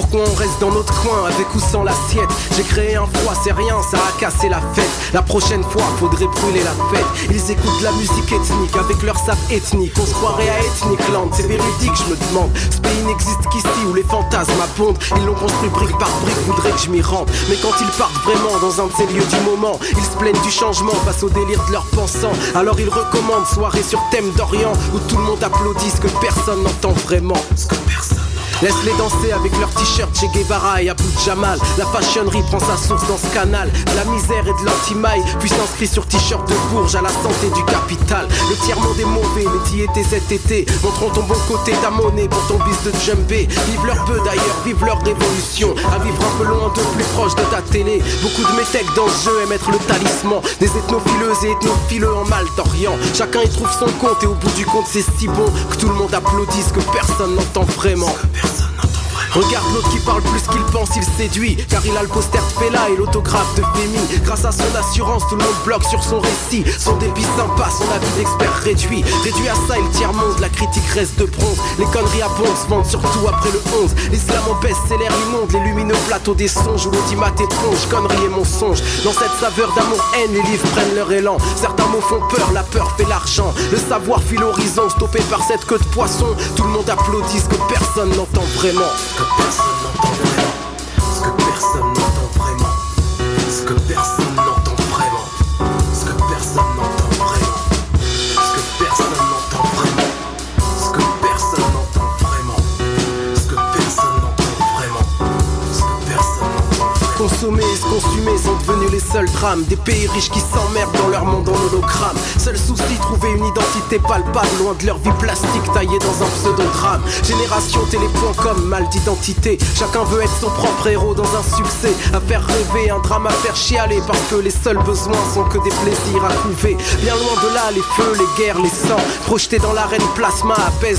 Pourquoi on reste dans notre coin avec ou sans l'assiette J'ai créé un froid, c'est rien, ça a cassé la fête. La prochaine fois, faudrait brûler la fête. Ils écoutent la musique ethnique avec leur sap ethnique. On se croirait à Ethnic Land, c'est véridique, je me demande. Ce pays n'existe qu'ici où les fantasmes abondent. Ils l'ont construit brique par brique, voudraient que je m'y rende. Mais quand ils partent vraiment dans un de ces lieux du moment Ils se plaignent du changement face au délire de leurs pensants. Alors ils recommandent soirée sur thème d'Orient Où tout le monde applaudit ce que personne n'entend vraiment Laisse-les danser avec leur t-shirt Che Guevara et Abou Jamal. La fashionnerie prend sa source dans ce canal. La misère et de l'antimaille. Puis s'inscrit sur t-shirt de Bourges à la santé du capital. Le tiers-monde est mauvais mais t'y étais cet été Montrons ton bon côté ta monnaie pour ton bis de jumbé Vive leur peu d'ailleurs, vive leur révolution. À vivre un peu loin de plus proche de ta télé. Beaucoup de métèques dans ce jeu aiment être le talisman. Des ethnophileuses et ethnophileux en mal d'Orient. Chacun y trouve son compte et au bout du compte c'est si bon Que tout le monde applaudisse que personne n'entend vraiment Regarde l'autre qui parle plus qu'il pense, il séduit. Car il a le poster de Fela et l'autographe de Femi. Grâce à son assurance, tout le monde bloque sur son récit. Son débit sympa, son avis d'expert réduit. Réduit à ça, il tiers-monde, la critique reste de bronze. Les conneries abondent, se vendent surtout après le 11 L'islam en best-seller immonde, les lumineux plateaux des songes Où l'audimat éponge, conneries et mensonges. Dans cette saveur d'amour-haine, les livres prennent leur élan. Certains mots font peur, la peur fait l'argent. Le savoir fuit l'horizon, stoppé par cette queue de poisson. Tout le monde applaudit ce que personne n'entend vraiment que personne n'entend vraiment. Ce que personne n'entend sont devenus les seuls drames. Des pays riches qui s'emmerdent dans leur monde en hologramme. Seul souci, trouver une identité palpable loin de leur vie plastique taillée dans un pseudo-drame. Génération télé.com, mal d'identité. Chacun veut être son propre héros dans un succès. À faire rêver, un drame à faire chialer. Parce que les seuls besoins sont que des plaisirs à couver. Bien loin de là, les feux, les guerres, les sangs. Projetés dans l'arène plasma apaisent nos